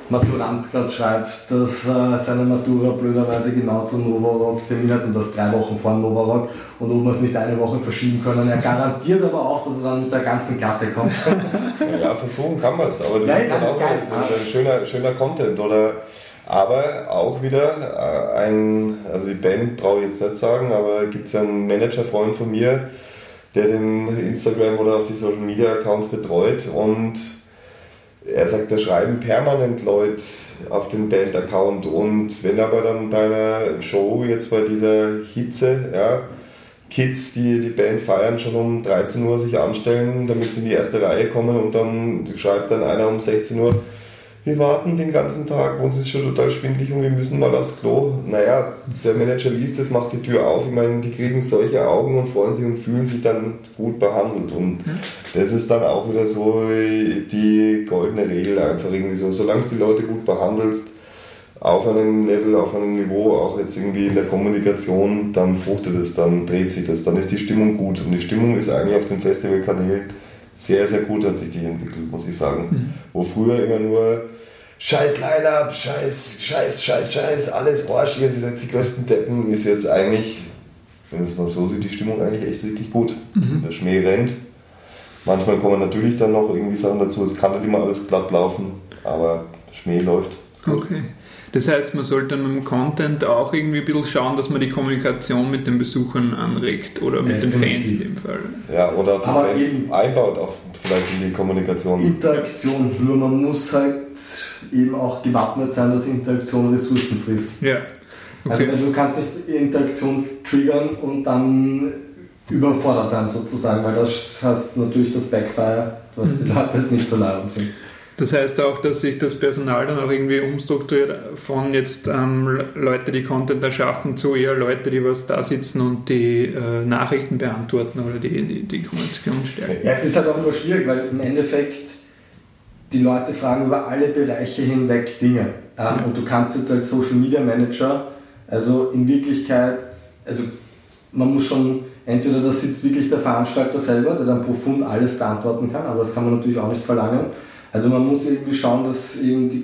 Maturant gerade schreibt, dass äh, seine Matura blöderweise genau zum Novarock Termin hat und das drei Wochen vor Novarock und ob wir es nicht eine Woche verschieben können. Er garantiert aber auch, dass er dann mit der ganzen Klasse kommt. ja, versuchen kann man es, aber das ja, ist dann auch geil, ein schöner, schöner Content. Oder aber auch wieder äh, ein, also die Band brauche ich jetzt nicht sagen, aber gibt es einen Managerfreund von mir, der den Instagram oder auch die Social Media Accounts betreut und er sagt, da schreiben permanent Leute auf den Band-Account und wenn aber dann bei einer Show, jetzt bei dieser Hitze, ja, Kids, die die Band feiern, schon um 13 Uhr sich anstellen, damit sie in die erste Reihe kommen und dann schreibt dann einer um 16 Uhr, wir warten den ganzen Tag, uns ist schon total schwindlig und wir müssen mal aufs Klo. Naja, der Manager liest es, macht die Tür auf. Ich meine, die kriegen solche Augen und freuen sich und fühlen sich dann gut behandelt. Und das ist dann auch wieder so die goldene Regel einfach irgendwie so. Solange du die Leute gut behandelst, auf einem Level, auf einem Niveau, auch jetzt irgendwie in der Kommunikation, dann fruchtet es, dann dreht sich das, dann ist die Stimmung gut. Und die Stimmung ist eigentlich auf den Festivalkanälen sehr, sehr gut hat sich die entwickelt, muss ich sagen. Mhm. Wo früher immer nur scheiß Line-Up, scheiß, scheiß, scheiß, scheiß, alles Arsch, ihr seid die größten Deppen, ist jetzt eigentlich, wenn es mal so sieht, die Stimmung eigentlich echt richtig gut. Mhm. Der Schmäh rennt. Manchmal kommen natürlich dann noch irgendwie Sachen dazu, es kann nicht immer alles glatt laufen, aber Schmäh läuft. Okay. Das heißt, man sollte mit dem Content auch irgendwie ein bisschen schauen, dass man die Kommunikation mit den Besuchern anregt oder mit Definitiv. den Fans in dem Fall. Ja, oder die Aber Fans einbaut auch vielleicht in die Kommunikation. Interaktion, nur man muss halt eben auch gewappnet sein, dass Interaktion Ressourcen frisst. Ja. Also du kannst nicht Interaktion triggern und dann überfordert sein sozusagen, weil das hast natürlich das Backfire, was mhm. die Leute nicht so leiden finden. Das heißt auch, dass sich das Personal dann auch irgendwie umstrukturiert von jetzt ähm, Leute, die Content erschaffen, zu eher Leute, die was da sitzen und die äh, Nachrichten beantworten oder die, die, die Kommunikation stärken. Ja, es ist halt auch immer schwierig, weil im Endeffekt die Leute fragen über alle Bereiche hinweg Dinge. Ähm. Und du kannst jetzt als Social Media Manager, also in Wirklichkeit, also man muss schon, entweder da sitzt wirklich der Veranstalter selber, der dann profund alles beantworten kann, aber das kann man natürlich auch nicht verlangen also man muss irgendwie schauen, dass eben die,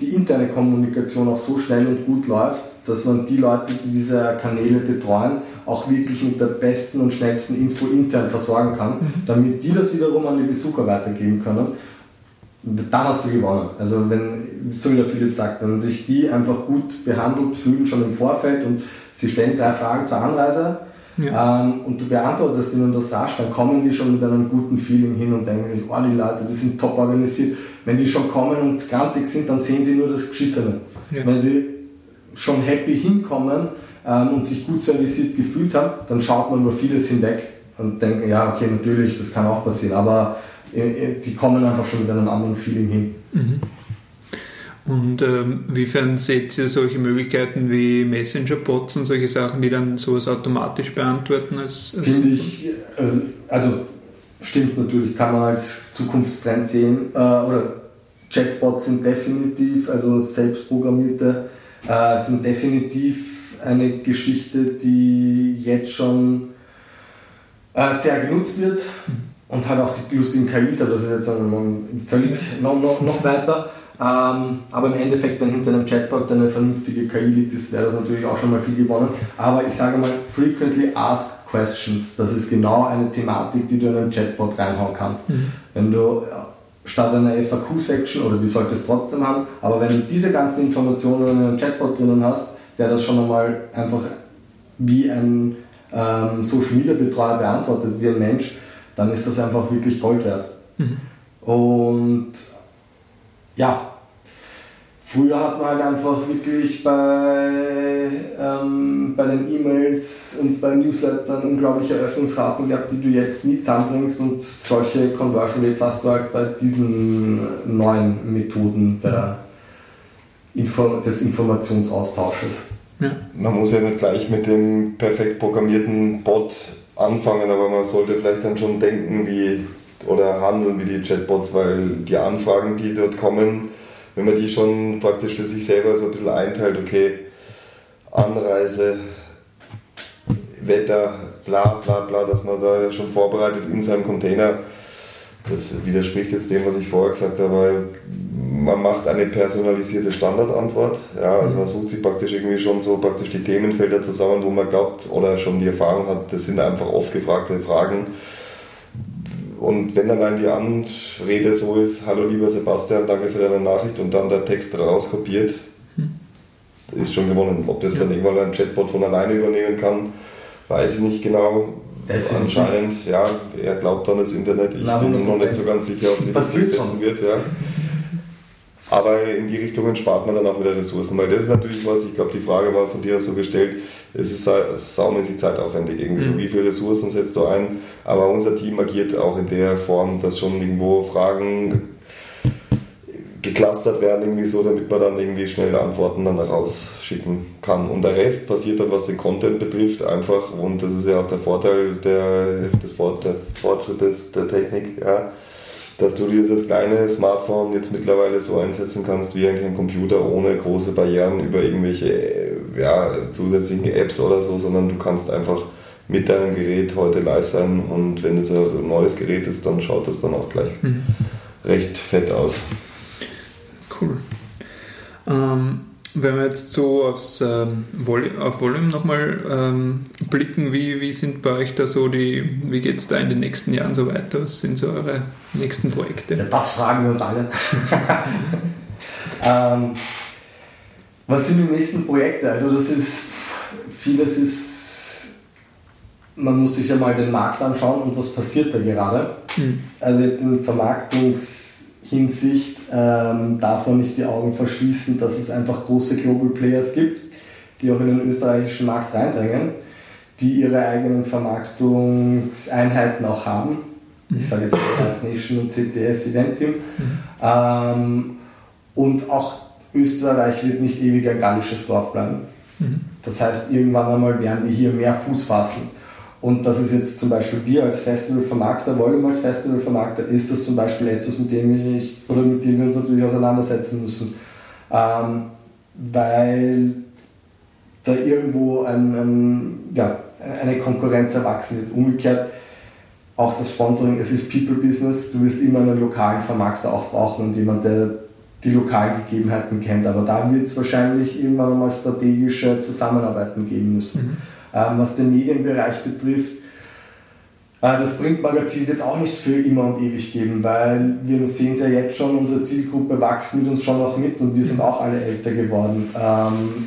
die, interne Kommunikation auch so schnell und gut läuft, dass man die Leute, die diese Kanäle betreuen, auch wirklich mit der besten und schnellsten Info intern versorgen kann, mhm. damit die das wiederum an die Besucher weitergeben können. Dann hast du gewonnen. Also wenn, so wie der Philipp sagt, wenn sich die einfach gut behandelt fühlen schon im Vorfeld und sie stellen drei Fragen zur Anreise, ja. Ähm, und du beantwortest ihnen das rasch, dann kommen die schon mit einem guten Feeling hin und denken sich, oh, die Leute, die sind top organisiert. Wenn die schon kommen und grantig sind, dann sehen sie nur das Geschissene. Ja. Wenn sie schon happy hinkommen ähm, und sich gut serviciert gefühlt haben, dann schaut man über vieles hinweg und denkt, ja, okay, natürlich, das kann auch passieren, aber die kommen einfach schon mit einem anderen Feeling hin. Mhm. Und ähm, inwiefern seht ihr solche Möglichkeiten wie Messenger-Bots und solche Sachen, die dann sowas automatisch beantworten? Als, als Finde ich, äh, also stimmt natürlich, kann man als Zukunftstrend sehen. Äh, oder Chatbots sind definitiv, also selbstprogrammierte, äh, sind definitiv eine Geschichte, die jetzt schon äh, sehr genutzt wird. Mhm. Und hat auch die lustigen KIs, aber das ist jetzt völlig noch, noch, noch weiter. Ähm, aber im Endeffekt, wenn hinter einem Chatbot eine vernünftige KI liegt, ist, wäre das natürlich auch schon mal viel gewonnen. Aber ich sage mal, frequently asked questions, das ist genau eine Thematik, die du in einen Chatbot reinhauen kannst. Mhm. Wenn du statt einer FAQ-Section, oder die solltest du trotzdem haben, aber wenn du diese ganzen Informationen in einem Chatbot drinnen hast, der das schon einmal einfach wie ein ähm, Social Media Betreuer beantwortet, wie ein Mensch, dann ist das einfach wirklich Gold wert. Mhm. Und ja, Früher hat man halt einfach wirklich bei, ähm, bei den E-Mails und bei Newslettern unglaubliche Eröffnungsraten gehabt, die du jetzt nie zusammenbringst und solche Conversion Rates hast du halt bei diesen neuen Methoden der Info des Informationsaustausches. Ja. Man muss ja nicht gleich mit dem perfekt programmierten Bot anfangen, aber man sollte vielleicht dann schon denken wie oder handeln wie die Chatbots, weil die Anfragen, die dort kommen, wenn man die schon praktisch für sich selber so ein bisschen einteilt, okay, Anreise, Wetter, bla bla bla, dass man da schon vorbereitet in seinem Container. Das widerspricht jetzt dem, was ich vorher gesagt habe, weil man macht eine personalisierte Standardantwort. Ja, also man sucht sich praktisch irgendwie schon so praktisch die Themenfelder zusammen, wo man glaubt oder schon die Erfahrung hat, das sind einfach oft gefragte Fragen und wenn allein die Anrede so ist, hallo lieber Sebastian, danke für deine Nachricht und dann der Text rauskopiert, ist schon gewonnen. Ob das ja. dann irgendwann ein Chatbot von alleine übernehmen kann, weiß ich nicht genau. Anscheinend, ja, er glaubt an das Internet. Ich Na, bin noch nicht so ganz sicher, ob sich das durchsetzen wird. Ja. Aber in die Richtungen spart man dann auch wieder Ressourcen, weil das ist natürlich was, ich glaube, die Frage war von dir so gestellt, es ist saumäßig zeitaufwendig irgendwie, mhm. so wie viele Ressourcen setzt du ein, aber unser Team agiert auch in der Form, dass schon irgendwo Fragen geclustert werden, irgendwie so, damit man dann irgendwie schnell Antworten dann rausschicken kann. Und der Rest passiert dann, was den Content betrifft, einfach, und das ist ja auch der Vorteil der, des Fortschrittes der Technik, ja, dass du dieses kleine Smartphone jetzt mittlerweile so einsetzen kannst wie eigentlich ein Computer ohne große Barrieren über irgendwelche ja, zusätzlichen Apps oder so, sondern du kannst einfach mit deinem Gerät heute live sein und wenn es ein neues Gerät ist, dann schaut das dann auch gleich mhm. recht fett aus. Cool. Ähm, wenn wir jetzt so aufs, ähm, auf Volume nochmal ähm, blicken, wie, wie sind bei euch da so die, wie geht es da in den nächsten Jahren so weiter? Was sind so eure nächsten Projekte? Ja, das fragen wir uns alle. ähm, was sind die nächsten Projekte? Also das ist, vieles ist, man muss sich ja mal den Markt anschauen und was passiert da gerade. Mhm. Also jetzt in Vermarktungs Hinsicht ähm, darf man nicht die Augen verschließen, dass es einfach große Global Players gibt, die auch in den österreichischen Markt reindrängen, die ihre eigenen Vermarktungseinheiten auch haben. Ich sage jetzt Live Nation und CTS Eventim. Mhm. Ähm, und auch Österreich wird nicht ewig ein gallisches Dorf bleiben. Mhm. Das heißt, irgendwann einmal werden die hier mehr Fuß fassen. Und das ist jetzt zum Beispiel wir als Festivalvermarkter, Volume als Festivalvermarkter, ist das zum Beispiel etwas, mit dem ich oder mit dem wir uns natürlich auseinandersetzen müssen. Ähm, weil da irgendwo ein, ein, ja, eine Konkurrenz erwachsen wird. Umgekehrt auch das Sponsoring, es ist People Business, du wirst immer einen lokalen Vermarkter auch brauchen und jemand, der die lokalen Gegebenheiten kennt. Aber da wird es wahrscheinlich irgendwann einmal strategische Zusammenarbeiten geben müssen. Mhm. Ähm, was den Medienbereich betrifft, äh, das Printmagazin wird es auch nicht für immer und ewig geben, weil wir sehen es ja jetzt schon, unsere Zielgruppe wächst mit uns schon noch mit und wir sind auch alle älter geworden. Ähm,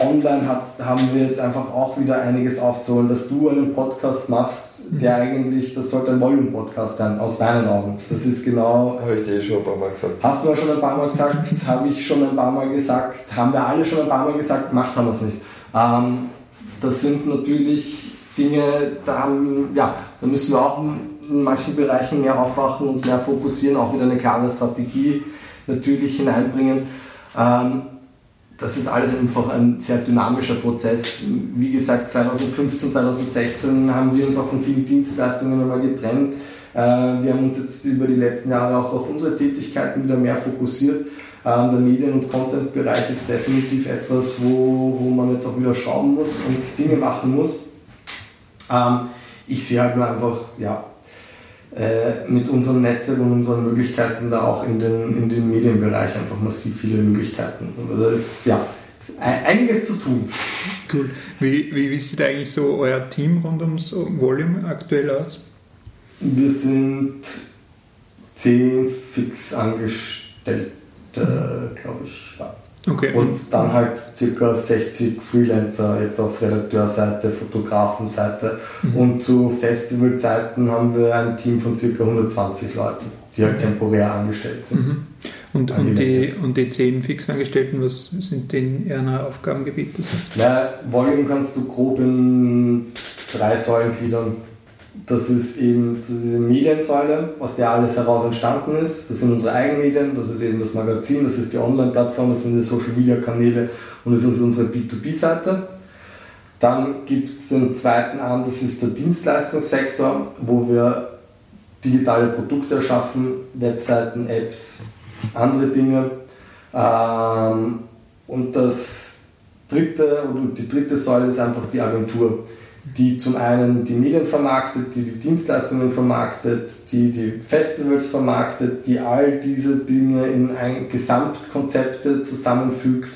online hat, haben wir jetzt einfach auch wieder einiges aufzuholen, dass du einen Podcast machst, der mhm. eigentlich, das sollte ein Volume-Podcast sein, aus meinen Augen. Das ist genau. Habe ich dir eh schon ein paar Mal gesagt. Hast du ja schon ein paar Mal gesagt, habe ich schon ein paar Mal gesagt, haben wir alle schon ein paar Mal gesagt, macht haben wir es nicht. Ähm, das sind natürlich Dinge, da, haben, ja, da müssen wir auch in manchen Bereichen mehr aufwachen, uns mehr fokussieren, auch wieder eine klare Strategie natürlich hineinbringen. Ähm, das ist alles einfach ein sehr dynamischer Prozess. Wie gesagt, 2015, 2016 haben wir uns auch von vielen Dienstleistungen einmal getrennt. Äh, wir haben uns jetzt über die letzten Jahre auch auf unsere Tätigkeiten wieder mehr fokussiert. Ähm, der Medien- und Content-Bereich ist definitiv etwas, wo, wo man jetzt auch wieder schauen muss und Dinge machen muss. Ähm, ich sehe halt nur einfach, ja, äh, mit unserem Netzwerk und unseren Möglichkeiten da auch in den, in den Medienbereich einfach massiv viele Möglichkeiten. Da ist ja einiges zu tun. Cool. Wie, wie, wie sieht eigentlich so euer Team rund ums Volume aktuell aus? Wir sind zehn fix Angestellte, glaube ich. Ja. Okay. Und dann halt circa 60 Freelancer jetzt auf Redakteurseite, Fotografenseite. Mhm. Und zu Festivalzeiten haben wir ein Team von circa 120 Leuten, die halt temporär angestellt sind. Mhm. Und, und, die, und die 10 Fixangestellten, was sind denn ihre Aufgabengebiete? Na, Volume kannst du grob in drei Säulen gliedern. Das ist eben diese Mediensäule, aus der alles heraus entstanden ist. Das sind unsere Eigenmedien, das ist eben das Magazin, das ist die Online-Plattform, das sind die Social-Media-Kanäle und das ist unsere B2B-Seite. Dann gibt es den zweiten Arm, das ist der Dienstleistungssektor, wo wir digitale Produkte erschaffen, Webseiten, Apps, andere Dinge. Ähm, und das dritte und die dritte Säule ist einfach die Agentur die zum einen die Medien vermarktet, die die Dienstleistungen vermarktet, die die Festivals vermarktet, die all diese Dinge in ein Gesamtkonzepte zusammenfügt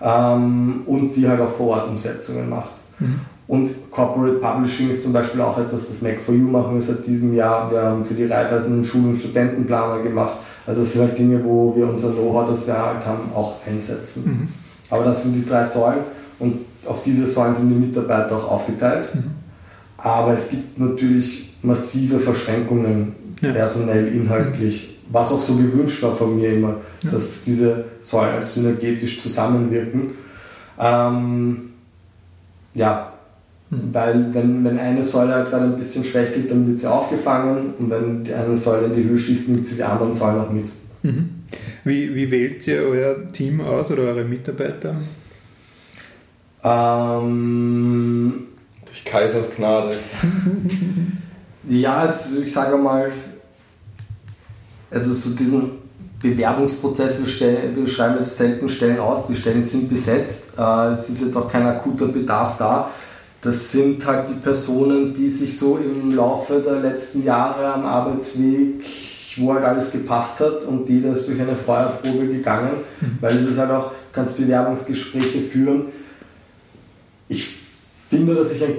ähm, und die halt auch vor Ort Umsetzungen macht. Mhm. Und Corporate Publishing ist zum Beispiel auch etwas, das Mac4U machen wir seit diesem Jahr. Wir haben für die Reifeisen Schul- und Studentenplaner gemacht. Also das sind halt Dinge, wo wir unser Know-how, das wir halt haben, auch einsetzen. Mhm. Aber das sind die drei Säulen und auf diese Säulen sind die Mitarbeiter auch aufgeteilt. Mhm. Aber es gibt natürlich massive Verschränkungen, ja. personell, inhaltlich, mhm. was auch so gewünscht war von mir immer, ja. dass diese Säulen synergetisch zusammenwirken. Ähm, ja, mhm. weil wenn, wenn eine Säule halt gerade ein bisschen schwächelt, dann wird sie aufgefangen und wenn die eine Säule in die Höhe schießt, nimmt sie die anderen Säulen auch mit. Mhm. Wie, wie wählt ihr euer Team aus oder eure Mitarbeiter? Ähm, Durch Kaisers Gnade. ja, also ich sage mal, also so diesen Bewerbungsprozess, wir, stellen, wir schreiben jetzt selten Stellen aus, die Stellen sind besetzt, äh, es ist jetzt auch kein akuter Bedarf da. Das sind halt die Personen, die sich so im Laufe der letzten Jahre am Arbeitsweg, wo halt alles gepasst hat und jeder ist durch eine Feuerprobe gegangen, mhm. weil es ist halt auch, kannst Bewerbungsgespräche führen, ich finde, dass ich ein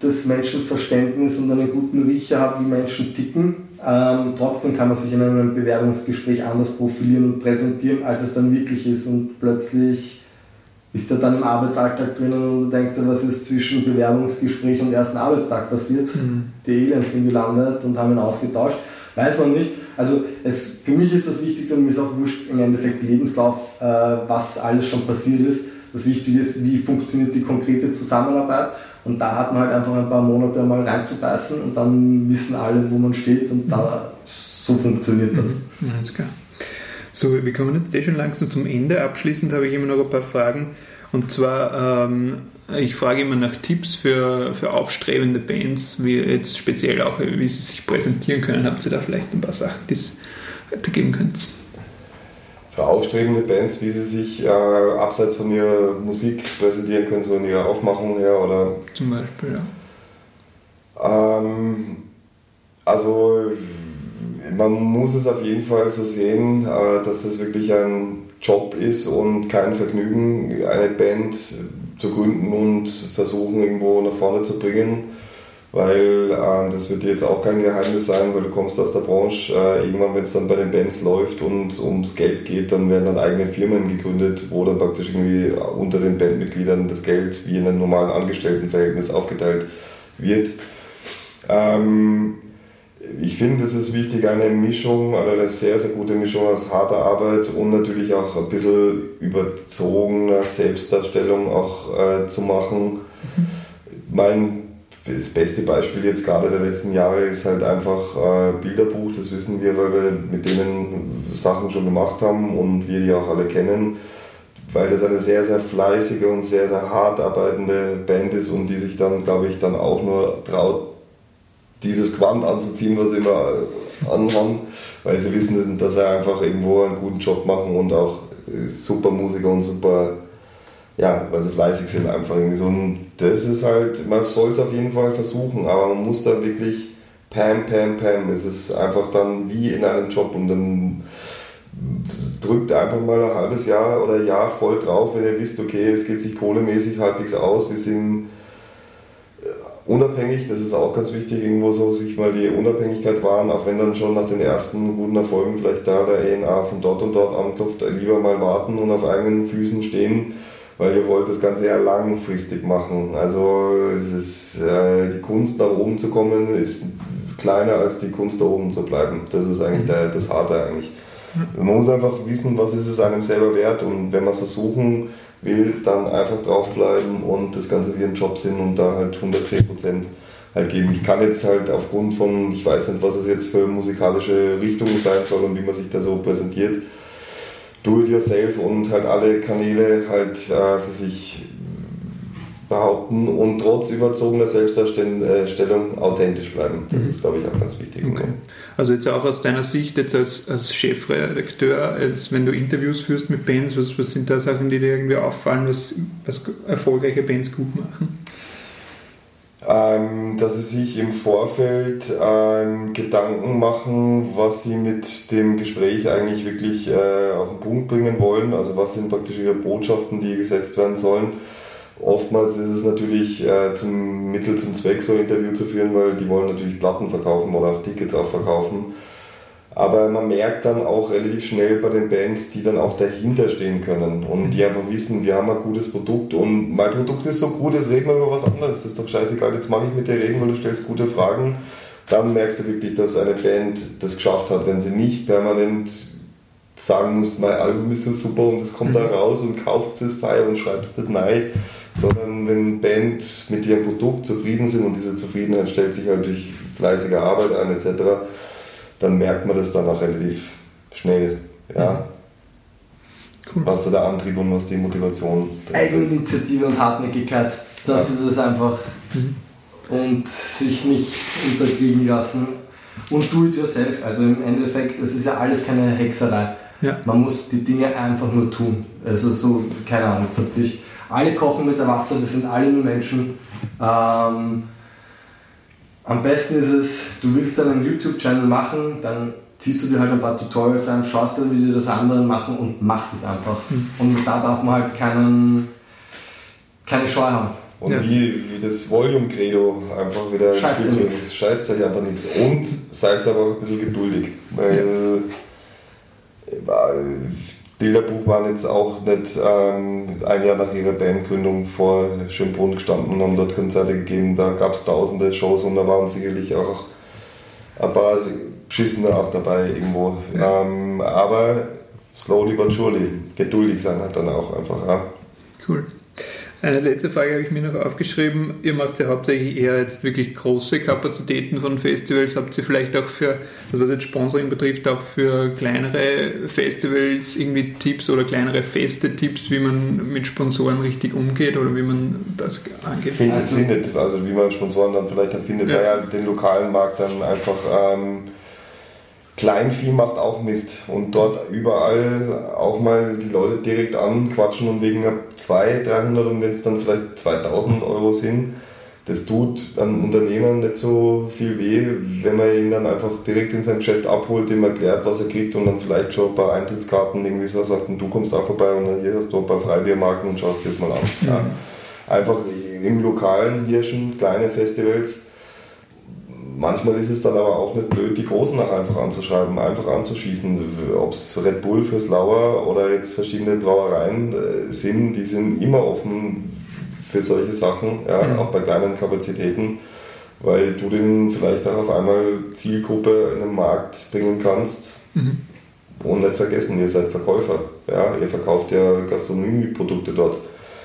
gutes Menschenverständnis und einen guten Riecher habe, wie Menschen ticken. Ähm, trotzdem kann man sich in einem Bewerbungsgespräch anders profilieren und präsentieren, als es dann wirklich ist. Und plötzlich ist er dann im Arbeitsalltag drinnen und du denkst dir, was ist zwischen Bewerbungsgespräch und ersten Arbeitstag passiert? Mhm. Die Aliens sind gelandet und haben ihn ausgetauscht. Weiß man nicht. Also es, für mich ist das Wichtigste und mir ist auch wurscht im Endeffekt Lebenslauf, äh, was alles schon passiert ist Das Wichtige ist, wie funktioniert die konkrete Zusammenarbeit. Und da hat man halt einfach ein paar Monate mal reinzubeißen und dann wissen alle, wo man steht und da so funktioniert das. Mhm. Alles klar. So, wir kommen jetzt eh schon langsam zum Ende. Abschließend habe ich immer noch ein paar Fragen. Und zwar, ähm, ich frage immer nach Tipps für, für aufstrebende Bands, wie jetzt speziell auch, wie sie sich präsentieren können. Habt ihr da vielleicht ein paar Sachen, die es weitergeben könnt? Für aufstrebende Bands, wie sie sich äh, abseits von ihrer Musik präsentieren können, so in ihrer Aufmachung her oder. Zum Beispiel, ja. Ähm, also man muss es auf jeden Fall so sehen, äh, dass das wirklich ein Job ist und kein Vergnügen, eine Band zu gründen und versuchen irgendwo nach vorne zu bringen, weil äh, das wird dir jetzt auch kein Geheimnis sein, weil du kommst aus der Branche. Äh, irgendwann, wenn es dann bei den Bands läuft und ums Geld geht, dann werden dann eigene Firmen gegründet, wo dann praktisch irgendwie unter den Bandmitgliedern das Geld wie in einem normalen Angestelltenverhältnis aufgeteilt wird. Ähm, ich finde, es ist wichtig, eine Mischung, oder eine sehr, sehr gute Mischung aus harter Arbeit und natürlich auch ein bisschen überzogener Selbstdarstellung auch äh, zu machen. Mhm. Mein das beste Beispiel jetzt gerade der letzten Jahre ist halt einfach äh, Bilderbuch, das wissen wir, weil wir mit denen Sachen schon gemacht haben und wir die auch alle kennen, weil das eine sehr, sehr fleißige und sehr, sehr hart arbeitende Band ist und die sich dann, glaube ich, dann auch nur traut, dieses Quant anzuziehen, was sie immer anhaben, weil sie wissen, dass sie einfach irgendwo einen guten Job machen und auch super Musiker und super, ja, weil sie fleißig sind einfach irgendwie so. Und das ist halt, man soll es auf jeden Fall versuchen, aber man muss da wirklich Pam, Pam, Pam. Es ist einfach dann wie in einem Job und dann drückt einfach mal ein halbes Jahr oder Jahr voll drauf, wenn ihr wisst, okay, es geht sich kohlemäßig halbwegs aus, wir sind unabhängig, das ist auch ganz wichtig, irgendwo so sich mal die Unabhängigkeit wahren, auch wenn dann schon nach den ersten guten Erfolgen vielleicht da der ENA von dort und dort anklopft, lieber mal warten und auf eigenen Füßen stehen, weil ihr wollt das Ganze ja langfristig machen. Also ist, äh, die Kunst nach oben zu kommen ist kleiner als die Kunst da oben zu bleiben. Das ist eigentlich der, das Harte eigentlich. Man muss einfach wissen, was ist es einem selber wert und wenn man es versuchen will, dann einfach draufbleiben und das Ganze wie ein Job sind und da halt 110 Prozent halt geben. Ich kann jetzt halt aufgrund von, ich weiß nicht, was es jetzt für musikalische Richtungen sein soll und wie man sich da so präsentiert, do it yourself und halt alle Kanäle halt äh, für sich behaupten und trotz überzogener Selbstdarstellung authentisch bleiben. Das mhm. ist, glaube ich, auch ganz wichtig. Okay. Also jetzt auch aus deiner Sicht, jetzt als, als Chefredakteur, als wenn du Interviews führst mit Bands, was, was sind da Sachen, die dir irgendwie auffallen, was, was erfolgreiche Bands gut machen? Ähm, dass sie sich im Vorfeld ähm, Gedanken machen, was sie mit dem Gespräch eigentlich wirklich äh, auf den Punkt bringen wollen, also was sind praktisch ihre Botschaften, die gesetzt werden sollen Oftmals ist es natürlich äh, zum Mittel zum Zweck, so ein Interview zu führen, weil die wollen natürlich Platten verkaufen oder auch Tickets auch verkaufen. Aber man merkt dann auch relativ schnell bei den Bands, die dann auch dahinter stehen können und die einfach wissen, wir haben ein gutes Produkt und mein Produkt ist so gut, jetzt reden wir über was anderes. Das ist doch scheißegal, jetzt mache ich mit dir reden, weil du stellst gute Fragen. Dann merkst du wirklich, dass eine Band das geschafft hat, wenn sie nicht permanent sagen muss, mein Album ist so super und es kommt mhm. da raus und kauft es feier und schreibt es rein sondern wenn Band mit ihrem Produkt zufrieden sind und diese Zufriedenheit stellt sich halt durch fleißige Arbeit ein etc., dann merkt man das dann auch relativ schnell. Ja. Cool. Was da der Antrieb und was die Motivation Eigeninitiative und Hartnäckigkeit, das ja. ist es einfach. Mhm. Und sich nicht unterkriegen lassen. Und do it yourself. Also im Endeffekt, das ist ja alles keine Hexerei. Ja. Man muss die Dinge einfach nur tun. Also so, keine Ahnung, es hat sich alle kochen mit der Wasser, wir sind alle nur Menschen. Ähm, am besten ist es, du willst einen YouTube-Channel machen, dann ziehst du dir halt ein paar Tutorials an, schaust dir, wie die das anderen machen und machst es einfach. Mhm. Und da darf man halt keinen, keine Scheu haben. Und ja. wie, wie das Volume-Credo einfach wieder Scheißt, Scheißt euch einfach nichts. Und seid aber ein bisschen geduldig. Weil ja. Bilderbuch waren jetzt auch nicht ähm, ein Jahr nach ihrer Bandgründung vor Schönbrunn gestanden und haben dort Konzerte gegeben. Da gab es tausende Shows und da waren sicherlich auch ein paar Beschissene auch dabei irgendwo. Ja. Ähm, aber slowly but surely, geduldig sein halt dann auch einfach. Ja. Cool. Eine letzte Frage habe ich mir noch aufgeschrieben. Ihr macht ja hauptsächlich eher jetzt wirklich große Kapazitäten von Festivals. Habt ihr vielleicht auch für, was jetzt Sponsoring betrifft, auch für kleinere Festivals irgendwie Tipps oder kleinere feste Tipps, wie man mit Sponsoren richtig umgeht oder wie man das angeht? Findet, also, findet, also wie man Sponsoren dann vielleicht findet, ja. ja den lokalen Markt dann einfach ähm, Kleinvieh macht auch Mist und dort überall auch mal die Leute direkt anquatschen und wegen 200, 300 und wenn es dann vielleicht 2000 Euro sind, das tut einem Unternehmer nicht so viel weh, wenn man ihn dann einfach direkt in sein Geschäft abholt, ihm erklärt, was er kriegt und dann vielleicht schon ein paar Eintrittskarten irgendwie so sagt, und du kommst auch vorbei und dann hier hast du ein paar Freibiermarken und schaust dir das mal an. Ja. Einfach im Lokalen hier schon kleine Festivals manchmal ist es dann aber auch nicht blöd, die Großen nach einfach anzuschreiben, einfach anzuschießen. Ob es Red Bull fürs Lauer oder jetzt verschiedene Brauereien äh, sind, die sind immer offen für solche Sachen, ja, mhm. auch bei kleinen Kapazitäten, weil du den vielleicht auch auf einmal Zielgruppe in den Markt bringen kannst. Mhm. Und nicht vergessen, ihr seid Verkäufer. Ja, ihr verkauft ja Gastronomieprodukte dort.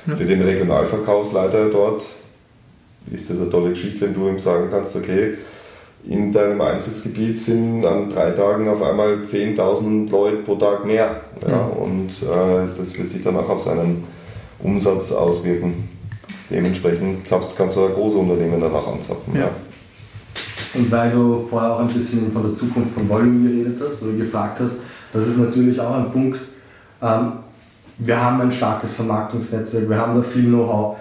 Ja. Für den Regionalverkaufsleiter dort ist das eine tolle Geschichte, wenn du ihm sagen kannst, okay, in deinem Einzugsgebiet sind an drei Tagen auf einmal 10.000 Leute pro Tag mehr. Ja, mhm. Und äh, das wird sich dann auch auf seinen Umsatz auswirken. Dementsprechend kannst du ein großes Unternehmen danach anzapfen. Ja. ja. Und weil du vorher auch ein bisschen von der Zukunft von Volume geredet hast oder gefragt hast, das ist natürlich auch ein Punkt. Ähm, wir haben ein starkes Vermarktungsnetzwerk, wir haben da viel Know-how.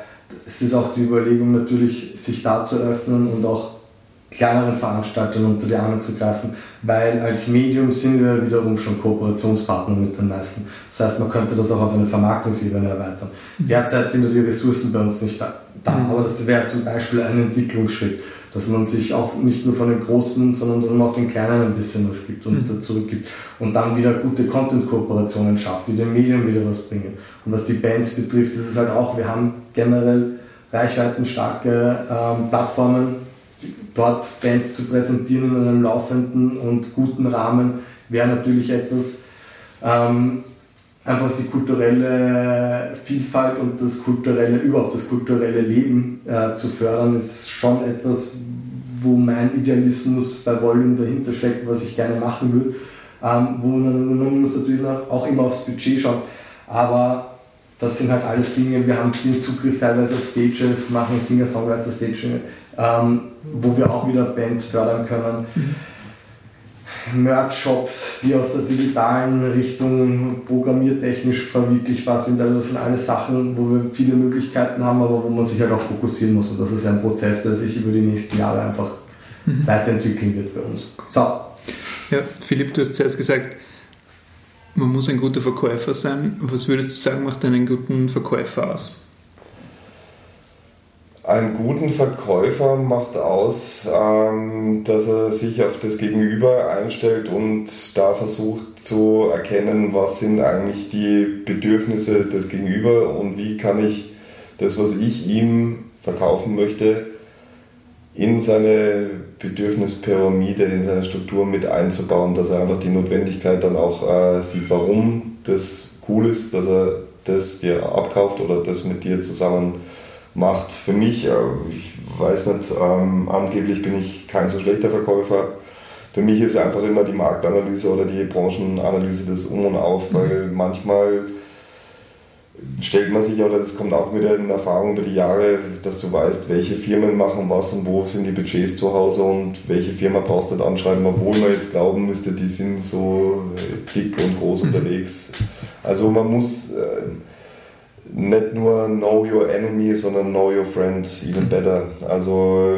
Es ist auch die Überlegung natürlich, sich da zu öffnen und auch kleineren Veranstaltern unter die Arme zu greifen, weil als Medium sind wir wiederum schon Kooperationspartner mit den meisten. Das heißt, man könnte das auch auf eine Vermarktungsebene erweitern. Mhm. Derzeit sind die Ressourcen bei uns nicht da, mhm. aber das wäre zum Beispiel ein Entwicklungsschritt, dass man sich auch nicht nur von den Großen, sondern dass man auch den Kleinen ein bisschen was gibt und mhm. zurückgibt und dann wieder gute Content-Kooperationen schafft, die den Medien wieder was bringen. Und was die Bands betrifft, ist es halt auch, wir haben generell reichweitenstarke ähm, Plattformen, dort Bands zu präsentieren in einem laufenden und guten Rahmen wäre natürlich etwas, ähm, einfach die kulturelle Vielfalt und das kulturelle, überhaupt das kulturelle Leben äh, zu fördern, ist schon etwas, wo mein Idealismus bei Volume dahinter steckt, was ich gerne machen würde. Ähm, wo man, man muss natürlich auch immer aufs Budget schauen, aber das sind halt alles Dinge, wir haben den Zugriff teilweise auf Stages, machen Singer-Songwriter-Stage ähm, wo wir auch wieder Bands fördern können. Mhm. Merch-Shops, die aus der digitalen Richtung programmiertechnisch verwirklichbar sind. Also das sind alles Sachen, wo wir viele Möglichkeiten haben, aber wo man sich halt auch fokussieren muss. Und das ist ein Prozess, der sich über die nächsten Jahre einfach mhm. weiterentwickeln wird bei uns. So. Ja, Philipp, du hast zuerst gesagt, man muss ein guter Verkäufer sein. Was würdest du sagen, macht einen guten Verkäufer aus? Einen guten Verkäufer macht aus, ähm, dass er sich auf das Gegenüber einstellt und da versucht zu erkennen, was sind eigentlich die Bedürfnisse des Gegenüber und wie kann ich das, was ich ihm verkaufen möchte, in seine Bedürfnispyramide, in seine Struktur mit einzubauen, dass er einfach die Notwendigkeit dann auch äh, sieht, warum das cool ist, dass er das dir abkauft oder das mit dir zusammen macht. Für mich, äh, ich weiß nicht, ähm, angeblich bin ich kein so schlechter Verkäufer. Für mich ist einfach immer die Marktanalyse oder die Branchenanalyse das Um und Auf, mhm. weil manchmal stellt man sich, oder das kommt auch mit der Erfahrung über die Jahre, dass du weißt, welche Firmen machen was und wo sind die Budgets zu Hause und welche Firma brauchst du nicht anschreiben, obwohl man jetzt glauben müsste, die sind so dick und groß mhm. unterwegs. Also man muss äh, nicht nur know your enemy, sondern know your friend even better. Also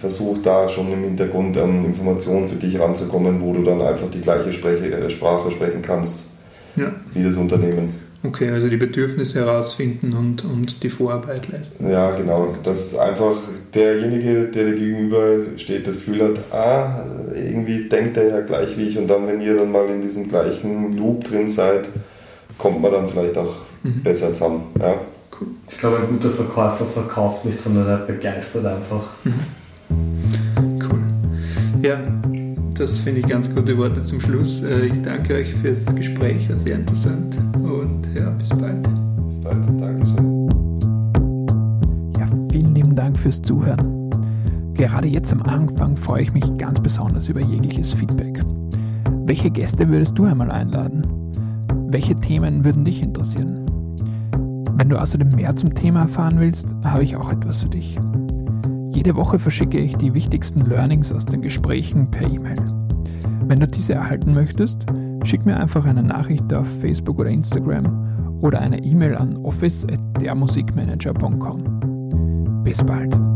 versuch da schon im Hintergrund an Informationen für dich ranzukommen, wo du dann einfach die gleiche Spreche, äh, Sprache sprechen kannst ja. wie das Unternehmen. Okay, also die Bedürfnisse herausfinden und, und die Vorarbeit leisten. Ja, genau. Dass einfach derjenige, der dir gegenüber steht, das Gefühl hat, ah, irgendwie denkt er ja gleich wie ich und dann, wenn ihr dann mal in diesem gleichen Loop drin seid, kommt man dann vielleicht auch mhm. besser zusammen. Ja. Cool. Ich glaube, ein guter Verkäufer verkauft nicht, sondern er begeistert einfach. Mhm. Cool. Ja, das finde ich ganz gute Worte zum Schluss. Äh, ich danke euch fürs Gespräch, war sehr interessant und ja, bis bald. Bis bald, Dankeschön. fürs Zuhören. Gerade jetzt am Anfang freue ich mich ganz besonders über jegliches Feedback. Welche Gäste würdest du einmal einladen? Welche Themen würden dich interessieren? Wenn du außerdem mehr zum Thema erfahren willst, habe ich auch etwas für dich. Jede Woche verschicke ich die wichtigsten Learnings aus den Gesprächen per E-Mail. Wenn du diese erhalten möchtest, schick mir einfach eine Nachricht auf Facebook oder Instagram oder eine E-Mail an office.dermusikmanager.com. Bis bald.